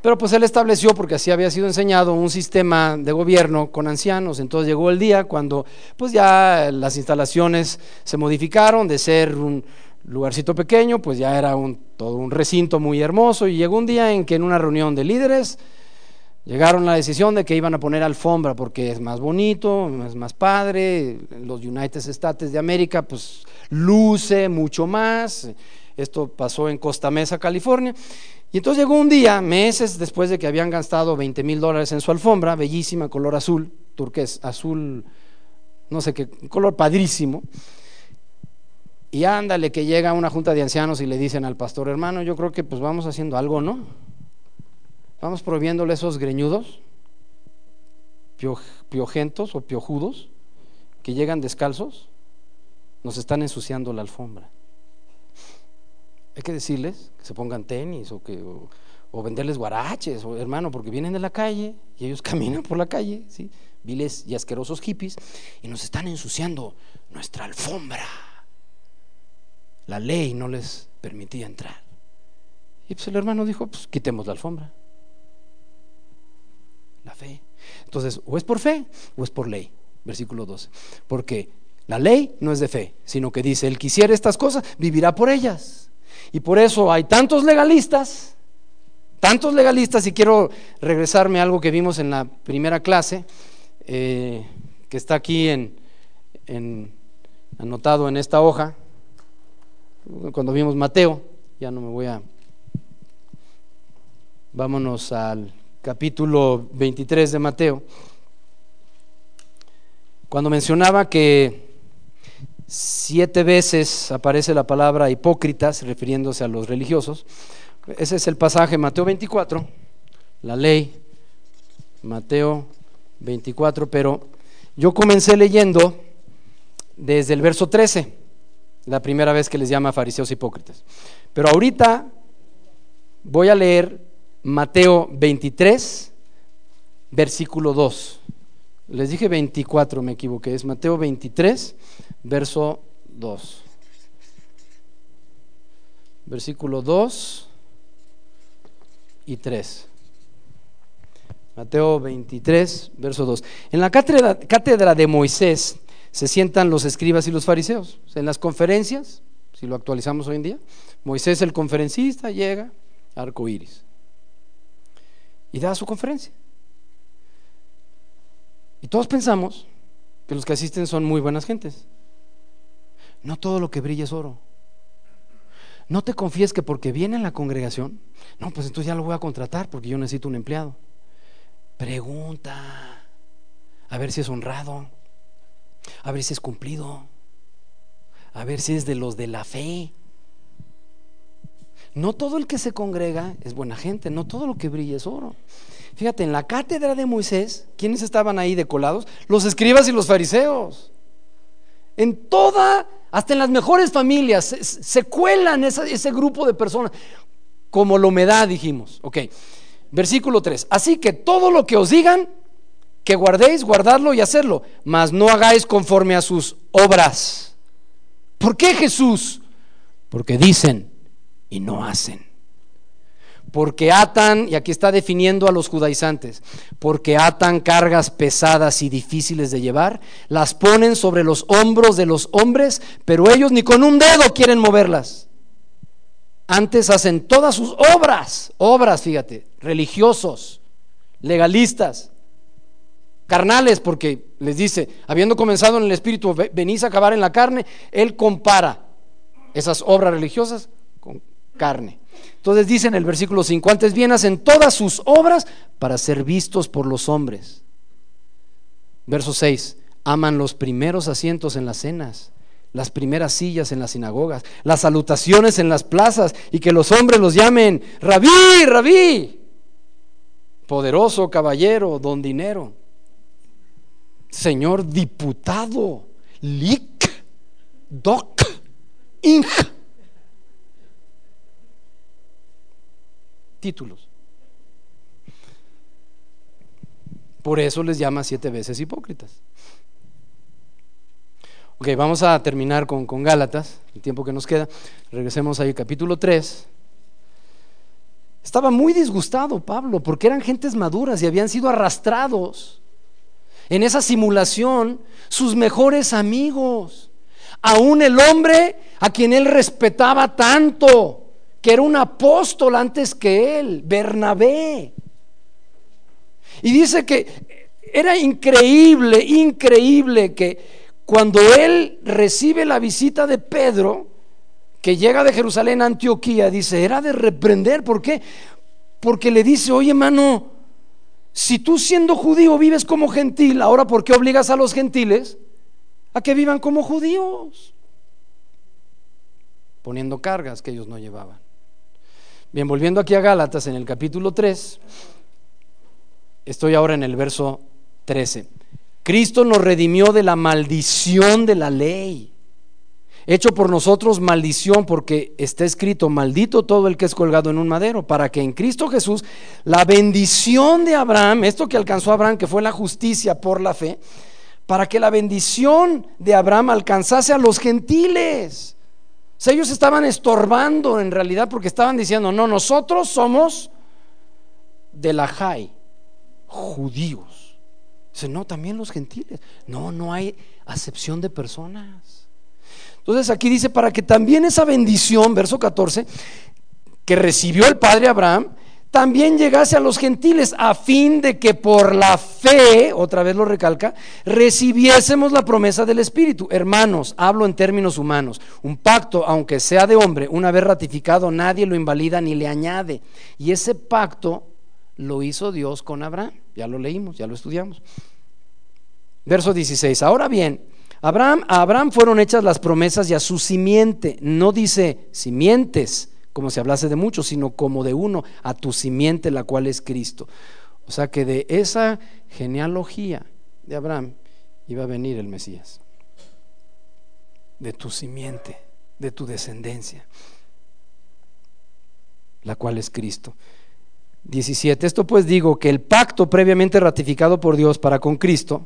Pero pues él estableció, porque así había sido enseñado, un sistema de gobierno con ancianos. Entonces llegó el día cuando pues ya las instalaciones se modificaron de ser un lugarcito pequeño, pues ya era un, todo un recinto muy hermoso. Y llegó un día en que en una reunión de líderes llegaron a la decisión de que iban a poner alfombra porque es más bonito, es más padre. Los United States de América pues luce mucho más. Esto pasó en Costa Mesa, California. Y entonces llegó un día, meses después de que habían gastado 20 mil dólares en su alfombra, bellísima, color azul, turqués, azul, no sé qué, color padrísimo. Y ándale que llega una junta de ancianos y le dicen al pastor, hermano, yo creo que pues vamos haciendo algo, ¿no? Vamos prohibiéndole esos greñudos, piojentos o piojudos, que llegan descalzos, nos están ensuciando la alfombra. Hay que decirles que se pongan tenis o que o, venderles guaraches, o hermano, porque vienen de la calle y ellos caminan por la calle, ¿sí? viles y asquerosos hippies, y nos están ensuciando nuestra alfombra. La ley no les permitía entrar. Y pues el hermano dijo, pues quitemos la alfombra. La fe. Entonces, o es por fe o es por ley. Versículo 12. Porque la ley no es de fe, sino que dice, el que hiciera estas cosas, vivirá por ellas. Y por eso hay tantos legalistas, tantos legalistas, y quiero regresarme a algo que vimos en la primera clase, eh, que está aquí en, anotado en esta hoja, cuando vimos Mateo, ya no me voy a... Vámonos al capítulo 23 de Mateo, cuando mencionaba que Siete veces aparece la palabra hipócritas refiriéndose a los religiosos. Ese es el pasaje Mateo 24, la ley, Mateo 24, pero yo comencé leyendo desde el verso 13, la primera vez que les llama fariseos hipócritas. Pero ahorita voy a leer Mateo 23, versículo 2. Les dije 24, me equivoqué, es Mateo 23, verso 2. Versículo 2 y 3. Mateo 23, verso 2. En la cátedra, cátedra, de Moisés se sientan los escribas y los fariseos. En las conferencias, si lo actualizamos hoy en día, Moisés el conferencista llega, arco iris, y da su conferencia. Y todos pensamos que los que asisten son muy buenas gentes. No todo lo que brilla es oro. No te confíes que porque viene en la congregación, no, pues entonces ya lo voy a contratar porque yo necesito un empleado. Pregunta, a ver si es honrado, a ver si es cumplido, a ver si es de los de la fe. No todo el que se congrega es buena gente, no todo lo que brilla es oro. Fíjate, en la cátedra de Moisés, ¿quiénes estaban ahí decolados? Los escribas y los fariseos. En toda, hasta en las mejores familias, se, cuelan ese grupo de personas, como la humedad, dijimos. Ok, versículo 3. Así que todo lo que os digan, que guardéis, guardadlo y hacerlo, mas no hagáis conforme a sus obras. ¿Por qué Jesús? Porque dicen y no hacen porque atan, y aquí está definiendo a los judaizantes, porque atan cargas pesadas y difíciles de llevar, las ponen sobre los hombros de los hombres, pero ellos ni con un dedo quieren moverlas. Antes hacen todas sus obras, obras, fíjate, religiosos, legalistas, carnales, porque les dice, habiendo comenzado en el espíritu, venís a acabar en la carne, él compara esas obras religiosas con carne. Entonces dice en el versículo 5, antes bien hacen todas sus obras para ser vistos por los hombres. Verso 6, aman los primeros asientos en las cenas, las primeras sillas en las sinagogas, las salutaciones en las plazas y que los hombres los llamen rabí, rabí, poderoso caballero, don dinero, señor diputado, lic, doc, ing títulos. Por eso les llama siete veces hipócritas. Ok, vamos a terminar con, con Gálatas, el tiempo que nos queda. Regresemos ahí, capítulo 3. Estaba muy disgustado Pablo porque eran gentes maduras y habían sido arrastrados en esa simulación sus mejores amigos. Aún el hombre a quien él respetaba tanto que era un apóstol antes que él, Bernabé. Y dice que era increíble, increíble que cuando él recibe la visita de Pedro, que llega de Jerusalén a Antioquía, dice, era de reprender. ¿Por qué? Porque le dice, oye hermano, si tú siendo judío vives como gentil, ahora ¿por qué obligas a los gentiles a que vivan como judíos? Poniendo cargas que ellos no llevaban. Bien, volviendo aquí a Gálatas en el capítulo 3, estoy ahora en el verso 13. Cristo nos redimió de la maldición de la ley, hecho por nosotros maldición porque está escrito, maldito todo el que es colgado en un madero, para que en Cristo Jesús la bendición de Abraham, esto que alcanzó Abraham, que fue la justicia por la fe, para que la bendición de Abraham alcanzase a los gentiles ellos estaban estorbando en realidad porque estaban diciendo, no, nosotros somos de la Jai, judíos. Dice, no, también los gentiles. No, no hay acepción de personas. Entonces aquí dice, para que también esa bendición, verso 14, que recibió el padre Abraham, también llegase a los gentiles, a fin de que por la fe, otra vez lo recalca, recibiésemos la promesa del Espíritu. Hermanos, hablo en términos humanos. Un pacto, aunque sea de hombre, una vez ratificado, nadie lo invalida ni le añade. Y ese pacto lo hizo Dios con Abraham. Ya lo leímos, ya lo estudiamos. Verso 16. Ahora bien, Abraham, a Abraham fueron hechas las promesas y a su simiente. No dice simientes como si hablase de muchos, sino como de uno, a tu simiente, la cual es Cristo. O sea que de esa genealogía de Abraham iba a venir el Mesías, de tu simiente, de tu descendencia, la cual es Cristo. 17. Esto pues digo que el pacto previamente ratificado por Dios para con Cristo,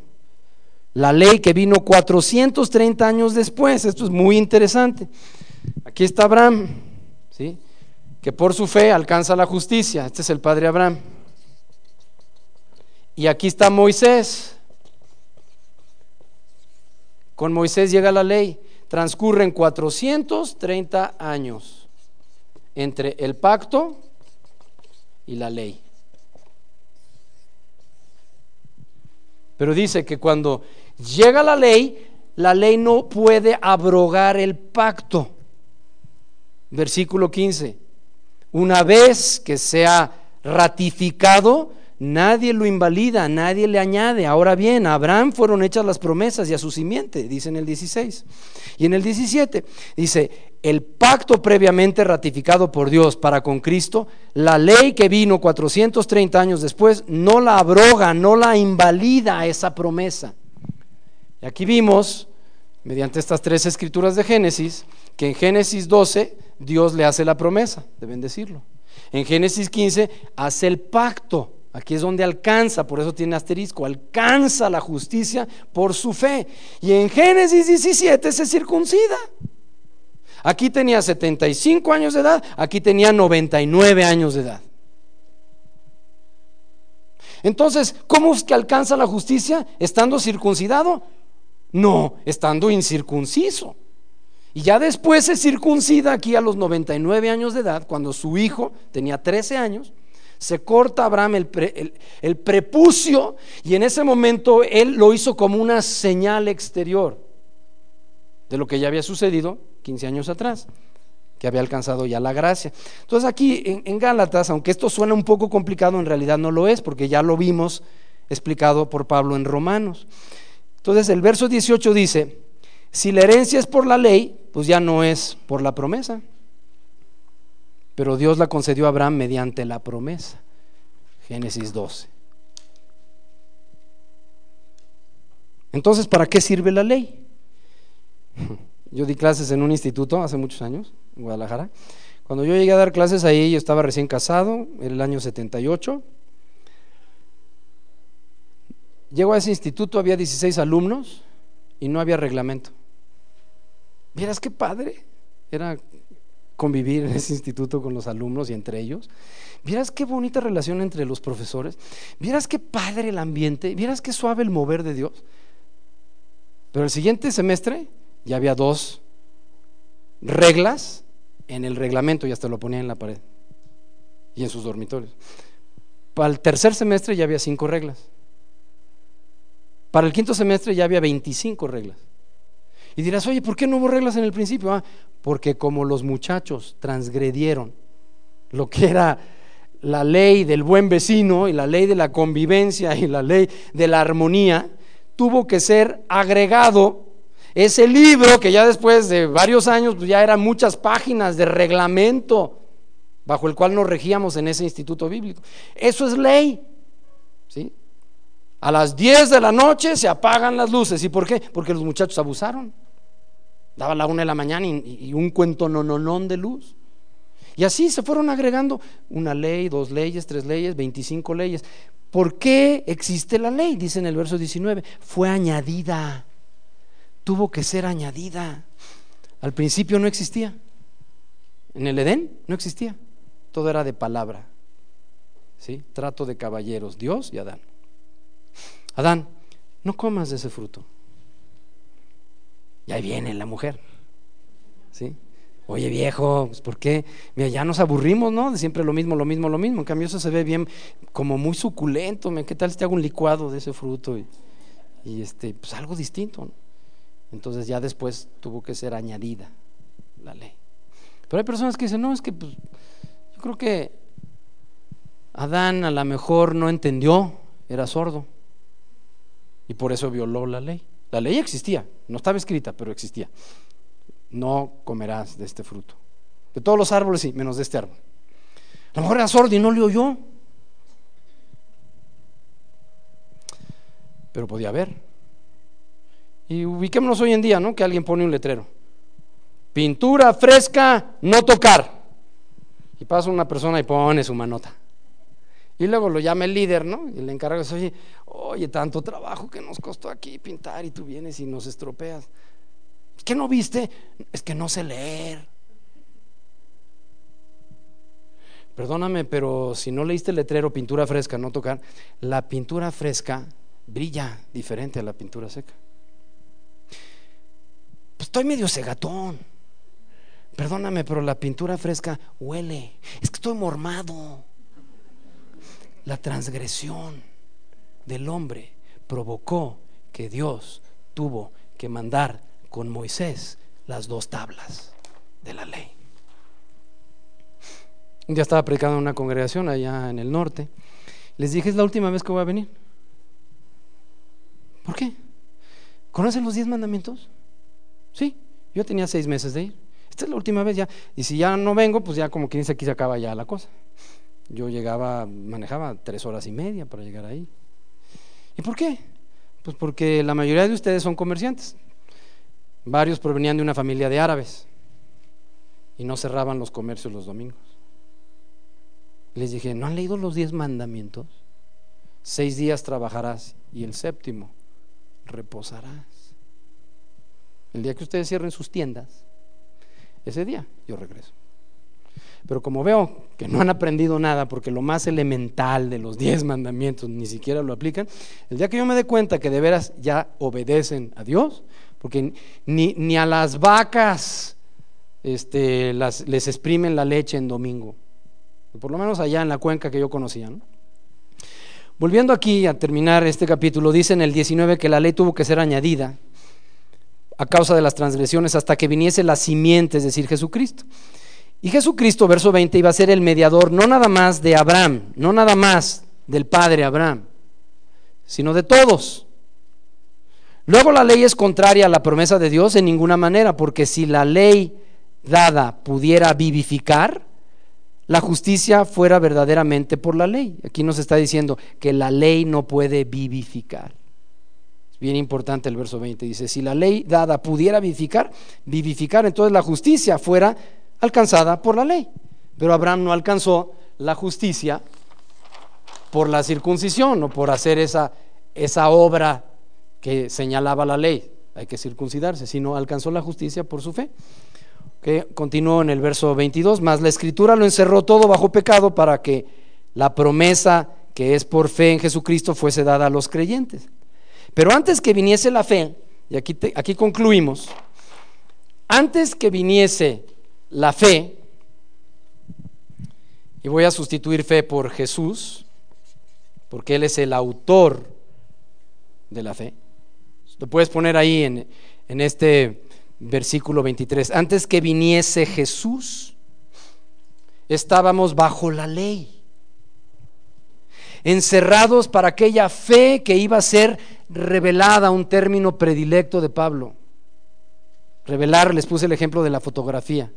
la ley que vino 430 años después, esto es muy interesante. Aquí está Abraham, ¿sí? que por su fe alcanza la justicia. Este es el padre Abraham. Y aquí está Moisés. Con Moisés llega la ley. Transcurren 430 años entre el pacto y la ley. Pero dice que cuando llega la ley, la ley no puede abrogar el pacto. Versículo 15. Una vez que sea ratificado, nadie lo invalida, nadie le añade. Ahora bien, a Abraham fueron hechas las promesas y a su simiente, dice en el 16. Y en el 17 dice, el pacto previamente ratificado por Dios para con Cristo, la ley que vino 430 años después, no la abroga, no la invalida esa promesa. Y aquí vimos, mediante estas tres escrituras de Génesis, que en Génesis 12 Dios le hace la promesa de bendecirlo. En Génesis 15 hace el pacto. Aquí es donde alcanza, por eso tiene asterisco, alcanza la justicia por su fe. Y en Génesis 17 se circuncida. Aquí tenía 75 años de edad, aquí tenía 99 años de edad. Entonces, ¿cómo es que alcanza la justicia estando circuncidado? No, estando incircunciso. Y ya después se circuncida aquí a los 99 años de edad, cuando su hijo tenía 13 años, se corta Abraham el, el, prepucio y en ese momento él lo hizo como una señal exterior de lo que ya había sucedido 15 años atrás, que había alcanzado ya la gracia. Entonces aquí en, en, Gálatas, aunque esto suena un poco complicado, en realidad no lo es, porque ya lo vimos explicado por Pablo en Romanos. Entonces el verso 18 dice, si la herencia es por la ley, pues ya no es por la promesa. Pero Dios la concedió a Abraham mediante la promesa. Génesis 12. Entonces, ¿para qué sirve la ley? Yo di clases en un instituto hace muchos años, en Guadalajara. Cuando yo llegué a dar clases ahí, yo estaba recién casado, en el año 78. Llego a ese instituto, había 16 alumnos y no había reglamento. Vieras qué padre era convivir en ese instituto con los alumnos y entre ellos. Vieras qué bonita relación entre los profesores. Vieras qué padre el ambiente. Vieras qué suave el mover de Dios. Pero el siguiente semestre ya había dos reglas en el reglamento y hasta lo ponía en la pared y en sus dormitorios. Para el tercer semestre ya había cinco reglas. Para el quinto semestre ya había 25 reglas. Y dirás, oye, ¿por qué no hubo reglas en el principio? Ah, porque como los muchachos transgredieron lo que era la ley del buen vecino y la ley de la convivencia y la ley de la armonía, tuvo que ser agregado ese libro que ya después de varios años pues ya eran muchas páginas de reglamento bajo el cual nos regíamos en ese instituto bíblico. Eso es ley. A las 10 de la noche se apagan las luces. ¿Y por qué? Porque los muchachos abusaron. Daba la una de la mañana y, un cuento nononón de luz. Y así se fueron agregando una ley, dos leyes, tres leyes, 25 leyes. ¿Por qué existe la ley? Dice en el verso 19. Fue añadida. Tuvo que ser añadida. Al principio no existía. En el Edén no existía. Todo era de palabra. ¿Sí? Trato de caballeros, Dios y Adán. Adán, no comas de ese fruto. Y ahí viene la mujer. ¿Sí? Oye viejo, pues ¿por qué? Mira, ya nos aburrimos, ¿no? De siempre lo mismo, lo mismo, lo mismo. En cambio eso se ve bien, como muy suculento. ¿Qué tal si te hago un licuado de ese fruto? Y, este, pues algo distinto. Entonces ya después tuvo que ser añadida la ley. Pero hay personas que dicen, no, es que pues, yo creo que Adán a lo mejor no entendió, era sordo. Y por eso violó la ley. La ley existía, no estaba escrita, pero existía. No comerás de este fruto. De todos los árboles, sí, menos de este árbol. A lo mejor era sordo y no le oyó. Pero podía ver. Y ubiquémonos hoy en día, ¿no? Que alguien pone un letrero. Pintura fresca, no tocar. Y pasa una persona y pone su manota. Y luego lo llama el líder, ¿no? Y le encarga, oye, oye, tanto trabajo que nos costó aquí pintar y tú vienes y nos estropeas. ¿Qué no viste? Es que no sé leer. Perdóname, pero si no leíste el letrero pintura fresca, no tocar, la pintura fresca brilla diferente a la pintura seca. Pues estoy medio cegatón. Perdóname, pero la pintura fresca huele. Es que estoy mormado. La transgresión del hombre provocó que Dios tuvo que mandar con Moisés las dos tablas de la ley. Un día estaba predicando en una congregación allá en el norte. Les dije, es la última vez que voy a venir. ¿Por qué? ¿Conocen los diez mandamientos? Sí, yo tenía seis meses de ir. Esta es la última vez ya. Y si ya no vengo, pues ya como quien dice aquí se acaba ya la cosa. Yo llegaba, manejaba tres horas y media para llegar ahí. ¿Y por qué? Pues porque la mayoría de ustedes son comerciantes. Varios provenían de una familia de árabes y no cerraban los comercios los domingos. Les dije, ¿no han leído los diez mandamientos? Seis días trabajarás y el séptimo reposarás. El día que ustedes cierren sus tiendas, ese día yo regreso. Pero como veo que no han aprendido nada, porque lo más elemental de los diez mandamientos ni siquiera lo aplican, el día que yo me dé cuenta que de veras ya obedecen a Dios, porque ni, ni a las vacas este, las, les exprimen la leche en domingo, por lo menos allá en la cuenca que yo conocía. Volviendo aquí a terminar este capítulo, dice en el 19 que la ley tuvo que ser añadida a causa de las transgresiones hasta que viniese la simiente, es decir, Jesucristo. Y Jesucristo, verso 20, iba a ser el mediador no nada más de Abraham, no nada más del padre Abraham, sino de todos. Luego la ley es contraria a la promesa de Dios en ninguna manera, porque si la ley dada pudiera vivificar, la justicia fuera verdaderamente por la ley. Aquí nos está diciendo que la ley no puede vivificar. Es bien importante el verso 20. Dice, si la ley dada pudiera vivificar, vivificar, entonces la justicia fuera alcanzada por la ley. Pero Abraham no alcanzó la justicia por la circuncisión o por hacer esa, esa obra que señalaba la ley. Hay que circuncidarse, sino alcanzó la justicia por su fe. Que continuó en el verso 22, más la escritura lo encerró todo bajo pecado para que la promesa que es por fe en Jesucristo fuese dada a los creyentes. Pero antes que viniese la fe, y aquí, aquí concluimos, antes que viniese la fe, y voy a sustituir fe por Jesús, porque Él es el autor de la fe. Lo puedes poner ahí en, en este versículo 23. Antes que viniese Jesús, estábamos bajo la ley, encerrados para aquella fe que iba a ser revelada, un término predilecto de Pablo. Revelar, les puse el ejemplo de la fotografía.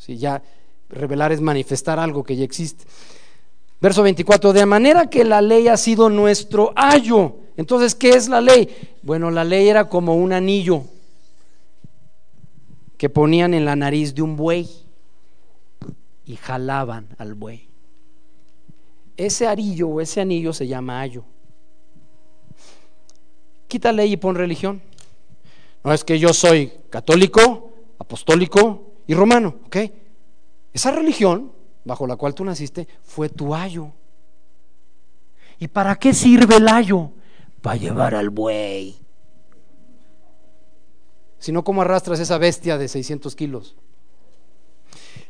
Si ya revelar es manifestar algo que ya existe. Verso 24, de manera que la ley ha sido nuestro ayo. Entonces, ¿qué es la ley? Bueno, la ley era como un anillo que ponían en la nariz de un buey y jalaban al buey. Ese arillo o ese anillo se llama ayo. Quita ley y pon religión. No es que yo soy católico, apostólico y romano, ¿ok? Esa religión bajo la cual tú naciste fue tu ayo. ¿Y para qué sirve el ayo? Para llevar al buey. Si no, ¿cómo arrastras esa bestia de 600 kilos?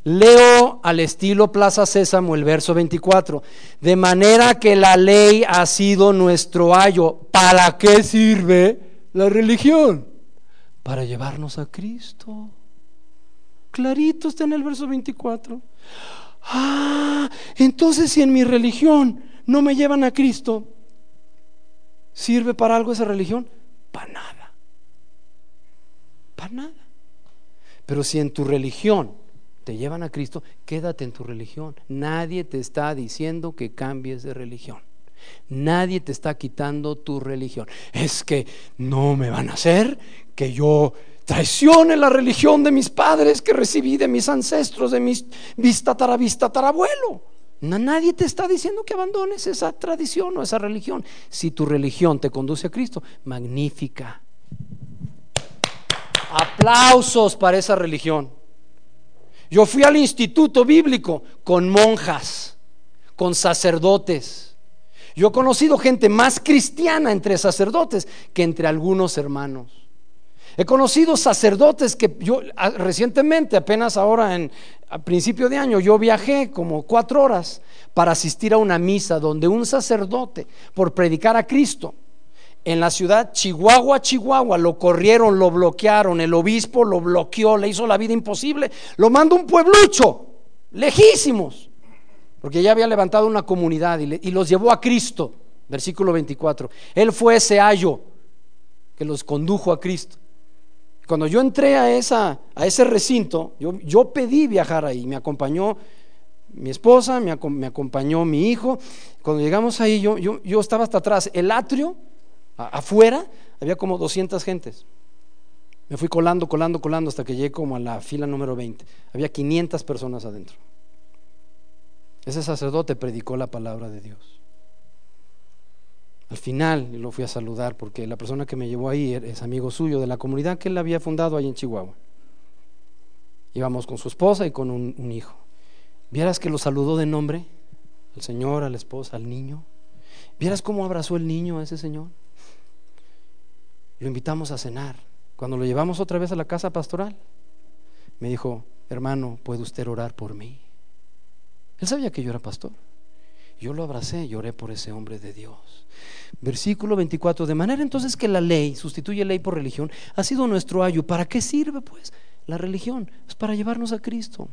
Leo al estilo Plaza Sésamo el verso 24. De manera que la ley ha sido nuestro ayo. ¿Para qué sirve la religión? Para llevarnos a Cristo. Clarito está en el verso 24. Ah, entonces si en mi religión no me llevan a Cristo, ¿sirve para algo esa religión? Para nada. Para nada. Pero si en tu religión te llevan a Cristo, quédate en tu religión. Nadie te está diciendo que cambies de religión. Nadie te está quitando tu religión. Es que no me van a hacer que yo traicione la religión de mis padres que recibí de mis ancestros, de mis bistatarabistatarabuelo. Nadie te está diciendo que abandones esa tradición o esa religión. Si tu religión te conduce a Cristo, magnífica. Aplausos para esa religión. Yo fui al instituto bíblico con monjas, con sacerdotes. Yo he conocido gente más cristiana entre sacerdotes que entre algunos hermanos. He conocido sacerdotes que yo recientemente, apenas ahora en, a principio de año, yo viajé como cuatro horas para asistir a una misa donde un sacerdote, por predicar a Cristo, en la ciudad Chihuahua, Chihuahua, lo corrieron, lo bloquearon, el obispo lo bloqueó, le hizo la vida imposible, lo mandó un pueblucho, lejísimos, porque ya había levantado una comunidad y, y los llevó a Cristo, versículo 24. Él fue ese ayo que los condujo a Cristo. Cuando yo entré a, esa, a ese recinto, yo, yo pedí viajar ahí, me acompañó mi esposa, me, acompañó mi hijo. Cuando llegamos ahí, yo, yo, yo estaba hasta atrás. El atrio, afuera, había como 200 gentes. Me fui colando, colando, colando hasta que llegué como a la fila número 20. Había 500 personas adentro. Ese sacerdote predicó la palabra de Dios. Al final lo fui a saludar porque la persona que me llevó ahí es amigo suyo de la comunidad que él había fundado ahí en Chihuahua. Íbamos con su esposa y con un, hijo. ¿Vieras que lo saludó de nombre? Al señor, a la esposa, al niño. ¿Vieras cómo abrazó el niño a ese señor? Lo invitamos a cenar. Cuando lo llevamos otra vez a la casa pastoral, me dijo, hermano, ¿puede usted orar por mí? Él sabía que yo era pastor. Yo lo abracé, lloré por ese hombre de Dios. Versículo 24, de manera entonces que la ley, sustituye ley por religión, ha sido nuestro ayo. ¿Para qué sirve pues la religión? Es para llevarnos a Cristo.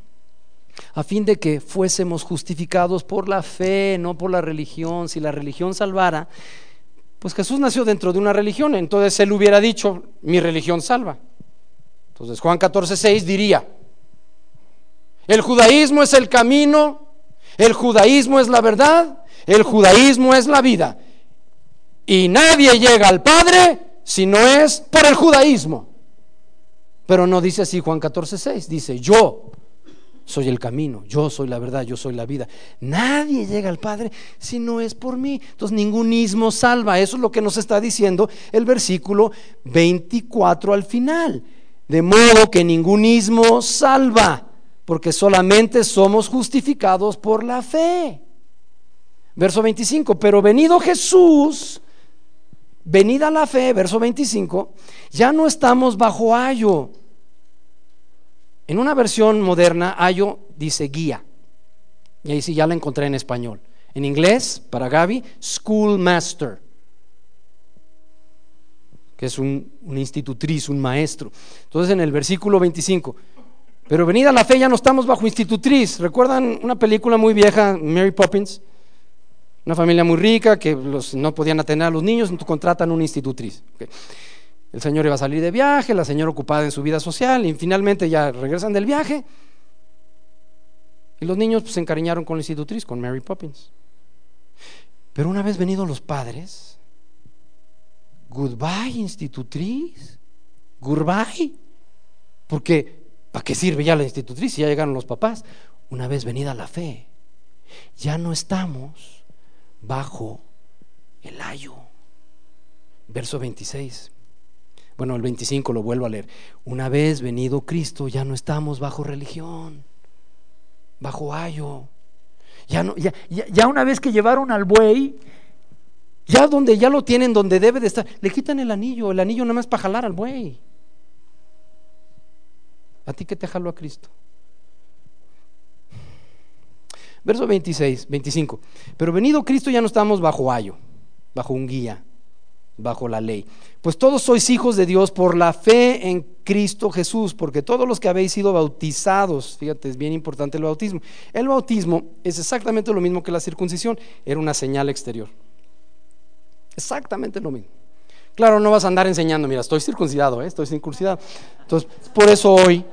a fin de que fuésemos justificados por la fe, no por la religión. Si la religión salvara, pues Jesús nació dentro de una religión, entonces él hubiera dicho, mi religión salva. Entonces Juan 14, 6 diría, el judaísmo es el camino, el judaísmo es la verdad, el judaísmo es la vida. Y nadie llega al Padre si no es por el judaísmo. Pero no dice así Juan 14, 6, dice, yo soy el camino, yo soy la verdad, yo soy la vida. Nadie llega al Padre si no es por mí. Entonces ningún ismo salva. Eso es lo que nos está diciendo el versículo 24 al final. De modo que ningún ismo salva, porque solamente somos justificados por la fe. Verso 25, pero venido Jesús, venida la fe, verso 25, ya no estamos bajo ayo en una versión moderna, Ayo dice guía. Y ahí sí ya la encontré en español. En inglés, para Gaby, schoolmaster, que es un, institutriz, un maestro. Entonces en el versículo 25, pero venida la fe ya no estamos bajo institutriz. ¿Recuerdan una película muy vieja, Mary Poppins? Una familia muy rica que no podían atender a los niños, entonces contratan una institutriz. El señor iba a salir de viaje, la señora ocupada en su vida social y finalmente ya regresan del viaje. Y los niños pues, se encariñaron con la institutriz, con Mary Poppins. Pero una vez venidos los padres, goodbye institutriz, goodbye. Porque, ¿para qué sirve ya la institutriz ya llegaron los papás? Una vez venida la fe, ya no estamos bajo el ayo. Verso 26. Bueno, el 25 lo vuelvo a leer. Una vez venido Cristo, ya no estamos bajo religión, bajo ayo. Ya, ya, una vez que llevaron al buey, ya donde ya lo tienen, donde debe de estar, le quitan el anillo, el anillo nada más para jalar al buey. ¿A ti que te a Cristo? Verso 26, 25. Pero venido Cristo ya no estamos bajo ayo, bajo un guía bajo la ley. Pues todos sois hijos de Dios por la fe en Cristo Jesús, porque todos los que habéis sido bautizados, fíjate, es bien importante el bautismo. El bautismo es exactamente lo mismo que la circuncisión, era una señal exterior. Exactamente lo mismo. Claro, no vas a andar enseñando, mira, estoy circuncidado, ¿eh? estoy circuncidado. Entonces, por eso hoy,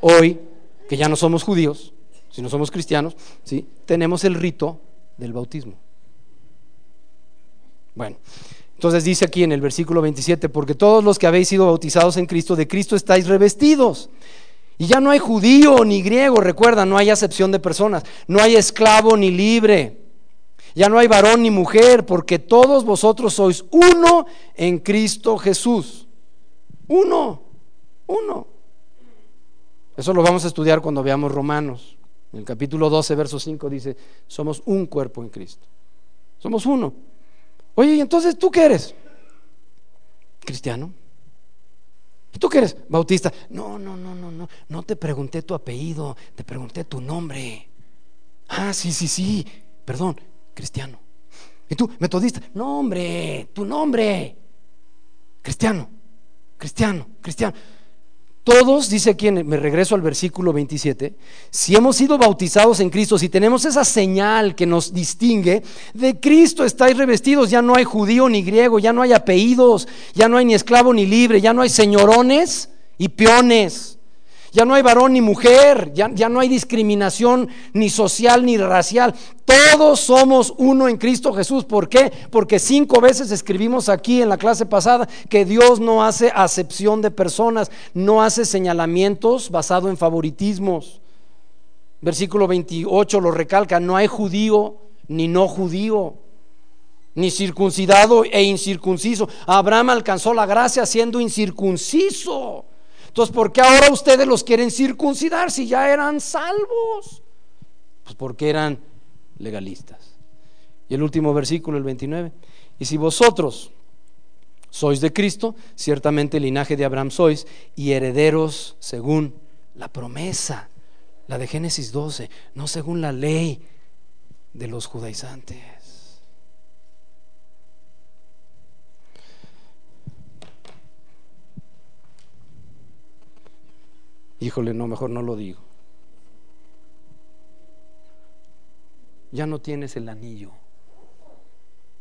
hoy, que ya no somos judíos, si no somos cristianos, ¿sí? tenemos el rito del bautismo. Bueno, entonces dice aquí en el versículo 27, porque todos los que habéis sido bautizados en Cristo, de Cristo estáis revestidos. Y ya no hay judío ni griego, recuerda, no hay acepción de personas, no hay esclavo ni libre, ya no hay varón ni mujer, porque todos vosotros sois uno en Cristo Jesús. Uno, uno. Eso lo vamos a estudiar cuando veamos Romanos. En el capítulo 12, verso 5 dice, somos un cuerpo en Cristo. Somos uno. Oye, ¿y entonces tú qué eres? Cristiano. ¿Y tú qué eres? Bautista. No, no, no, no, no. No te pregunté tu apellido, te pregunté tu nombre. Ah, sí, sí, sí. Perdón, cristiano. ¿Y tú, metodista? No, hombre, tu nombre. Cristiano, cristiano, cristiano. Todos, dice aquí, me regreso al versículo 27, si hemos sido bautizados en Cristo, si tenemos esa señal que nos distingue, de Cristo estáis revestidos, ya no hay judío ni griego, ya no hay apellidos, ya no hay ni esclavo ni libre, ya no hay señorones y peones. Ya no hay varón ni mujer, ya, ya, no hay discriminación ni social ni racial. Todos somos uno en Cristo Jesús. ¿Por qué? Porque cinco veces escribimos aquí en la clase pasada que Dios no hace acepción de personas, no hace señalamientos basado en favoritismos. Versículo 28 lo recalca, no hay judío ni no judío ni circuncidado e incircunciso. Abraham alcanzó la gracia siendo incircunciso. Entonces, ¿por qué ahora ustedes los quieren circuncidar si ya eran salvos? Pues porque eran legalistas. Y el último versículo, el 29. Y si vosotros sois de Cristo, ciertamente el linaje de Abraham sois y herederos según la promesa, la de Génesis 12, no según la ley de los judaizantes. Híjole, no, mejor no lo digo. ya no tienes el anillo.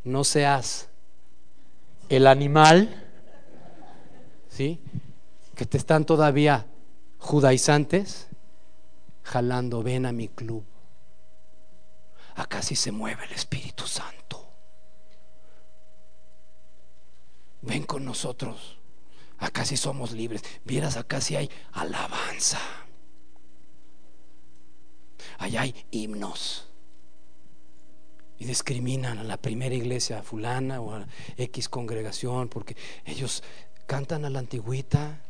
No seas el animal, ¿sí? Que te están todavía judaizantes jalando, ven a mi club. Acá sí se mueve el Espíritu Santo. Ven con nosotros. Acá sí somos libres. Vieras, acá sí hay alabanza. Allá hay himnos. Y discriminan a la primera iglesia fulana o a X congregación porque ellos cantan a la antigüita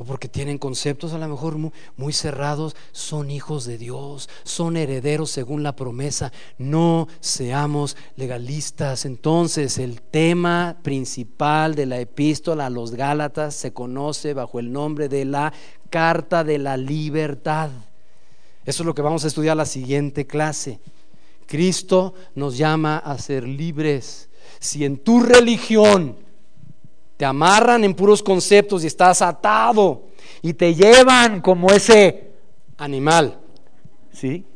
o porque tienen conceptos a lo mejor muy, cerrados, son hijos de Dios, son herederos según la promesa. No seamos legalistas. Entonces el tema principal de la epístola a los Gálatas se conoce bajo el nombre de la Carta de la Libertad. Eso es lo que vamos a estudiar la siguiente clase. Cristo nos llama a ser libres. Si en tu religión te amarran en puros conceptos y estás atado y te llevan como ese animal. ¿Sí?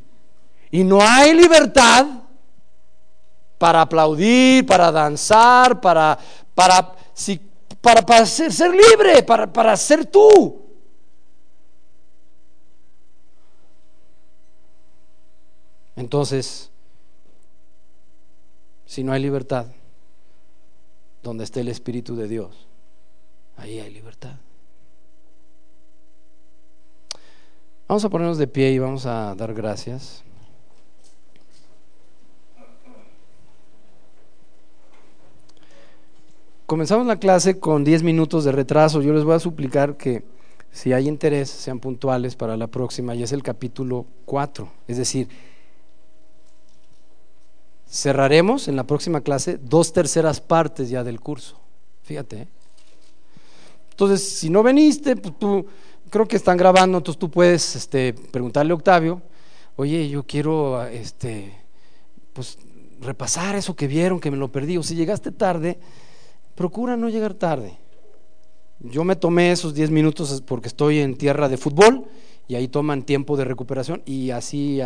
Y no hay libertad para aplaudir, para danzar, para, para, para, ser, ser, libre, para, para ser tú. Entonces, si no hay libertad, donde esté el Espíritu de Dios, ahí hay libertad. Vamos a ponernos de pie y vamos a dar gracias. Comenzamos la clase con 10 minutos de retraso. Yo les voy a suplicar que si hay interés sean puntuales para la próxima y es el capítulo 4. Es decir, cerraremos en la próxima clase dos terceras partes ya del curso. Fíjate. ¿eh? Entonces, si no veniste, pues tú, creo que están grabando, entonces tú puedes este, preguntarle a Octavio, oye, yo quiero este, pues, repasar eso que vieron, que me lo perdí. O si llegaste tarde, procura no llegar tarde. Yo me tomé esos 10 minutos porque estoy en tierra de fútbol y ahí toman tiempo de recuperación y así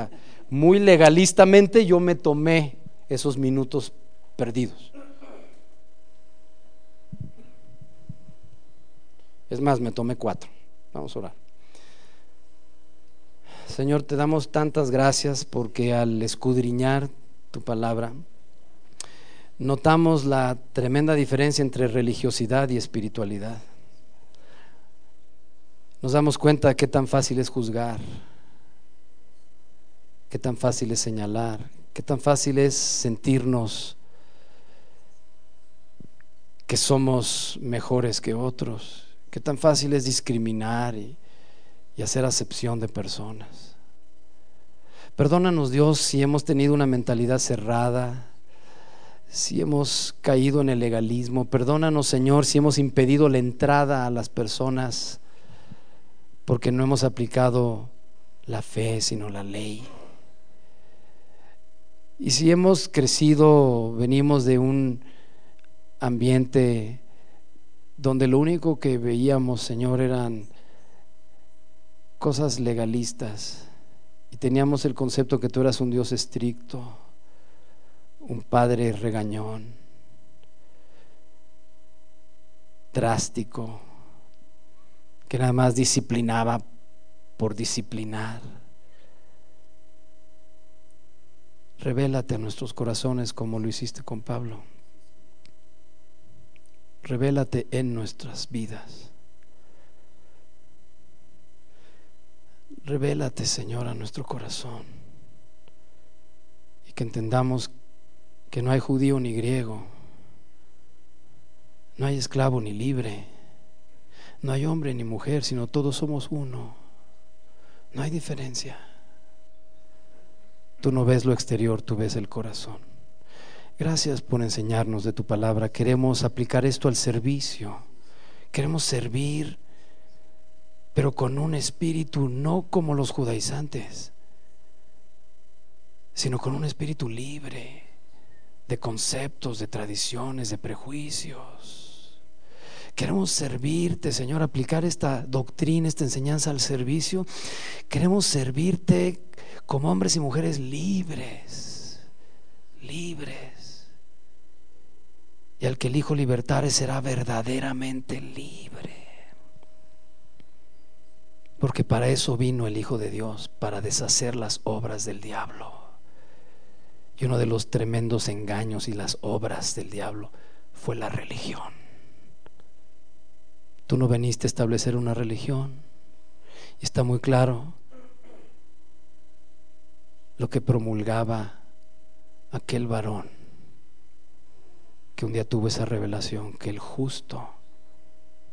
muy legalistamente yo me tomé esos minutos perdidos. Es más, me tomé cuatro. Vamos a orar. Señor, te damos tantas gracias porque al escudriñar tu palabra, notamos la tremenda diferencia entre religiosidad y espiritualidad. Nos damos cuenta de qué tan fácil es juzgar, qué tan fácil es señalar, Qué tan fácil es sentirnos que somos mejores que otros. Qué tan fácil es discriminar y, hacer acepción de personas. Perdónanos Dios si hemos tenido una mentalidad cerrada, si hemos caído en el legalismo. Perdónanos Señor si hemos impedido la entrada a las personas porque no hemos aplicado la fe, sino la ley. Y si hemos crecido, venimos de un ambiente donde lo único que veíamos, Señor, eran cosas legalistas y teníamos el concepto que tú eras un Dios estricto, un Padre regañón, drástico, que nada más disciplinaba por disciplinar. Revélate a nuestros corazones como lo hiciste con Pablo. Revélate en nuestras vidas. Revélate, Señor, a nuestro corazón. Y que entendamos que no hay judío ni griego. No hay esclavo ni libre. No hay hombre ni mujer, sino todos somos uno. No hay diferencia. Tú no ves lo exterior, tú ves el corazón. Gracias por enseñarnos de tu palabra. Queremos aplicar esto al servicio. Queremos servir, pero con un espíritu no como los judaizantes, sino con un espíritu libre de conceptos, de tradiciones, de prejuicios. Queremos servirte, Señor, aplicar esta doctrina, esta enseñanza al servicio. Queremos servirte como hombres y mujeres libres libres. Y al que el Hijo libertare será verdaderamente libre. Porque para eso vino el Hijo de Dios, para deshacer las obras del diablo. Y uno de los tremendos engaños y las obras del diablo fue la religión. Tú no veniste a establecer una religión. Y está muy claro lo que promulgaba aquel varón que un día tuvo esa revelación, que el justo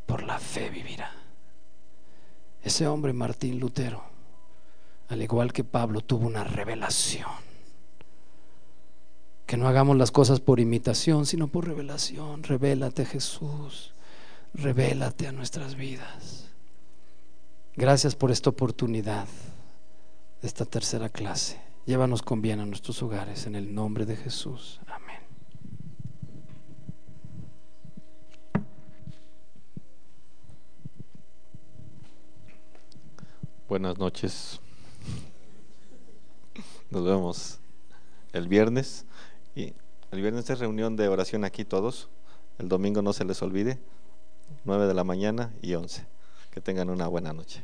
por la fe vivirá. Ese hombre, Martín Lutero, al igual que Pablo, tuvo una revelación. Que no hagamos las cosas por imitación, sino por revelación. Revélate Jesús, revélate a nuestras vidas. Gracias por esta oportunidad de esta tercera clase. Llévanos con bien a nuestros hogares en el nombre de Jesús. Amén. Buenas noches. Nos vemos el viernes. Y el viernes es reunión de oración aquí todos. El domingo no se les olvide. 9 de la mañana y 11. Que tengan una buena noche.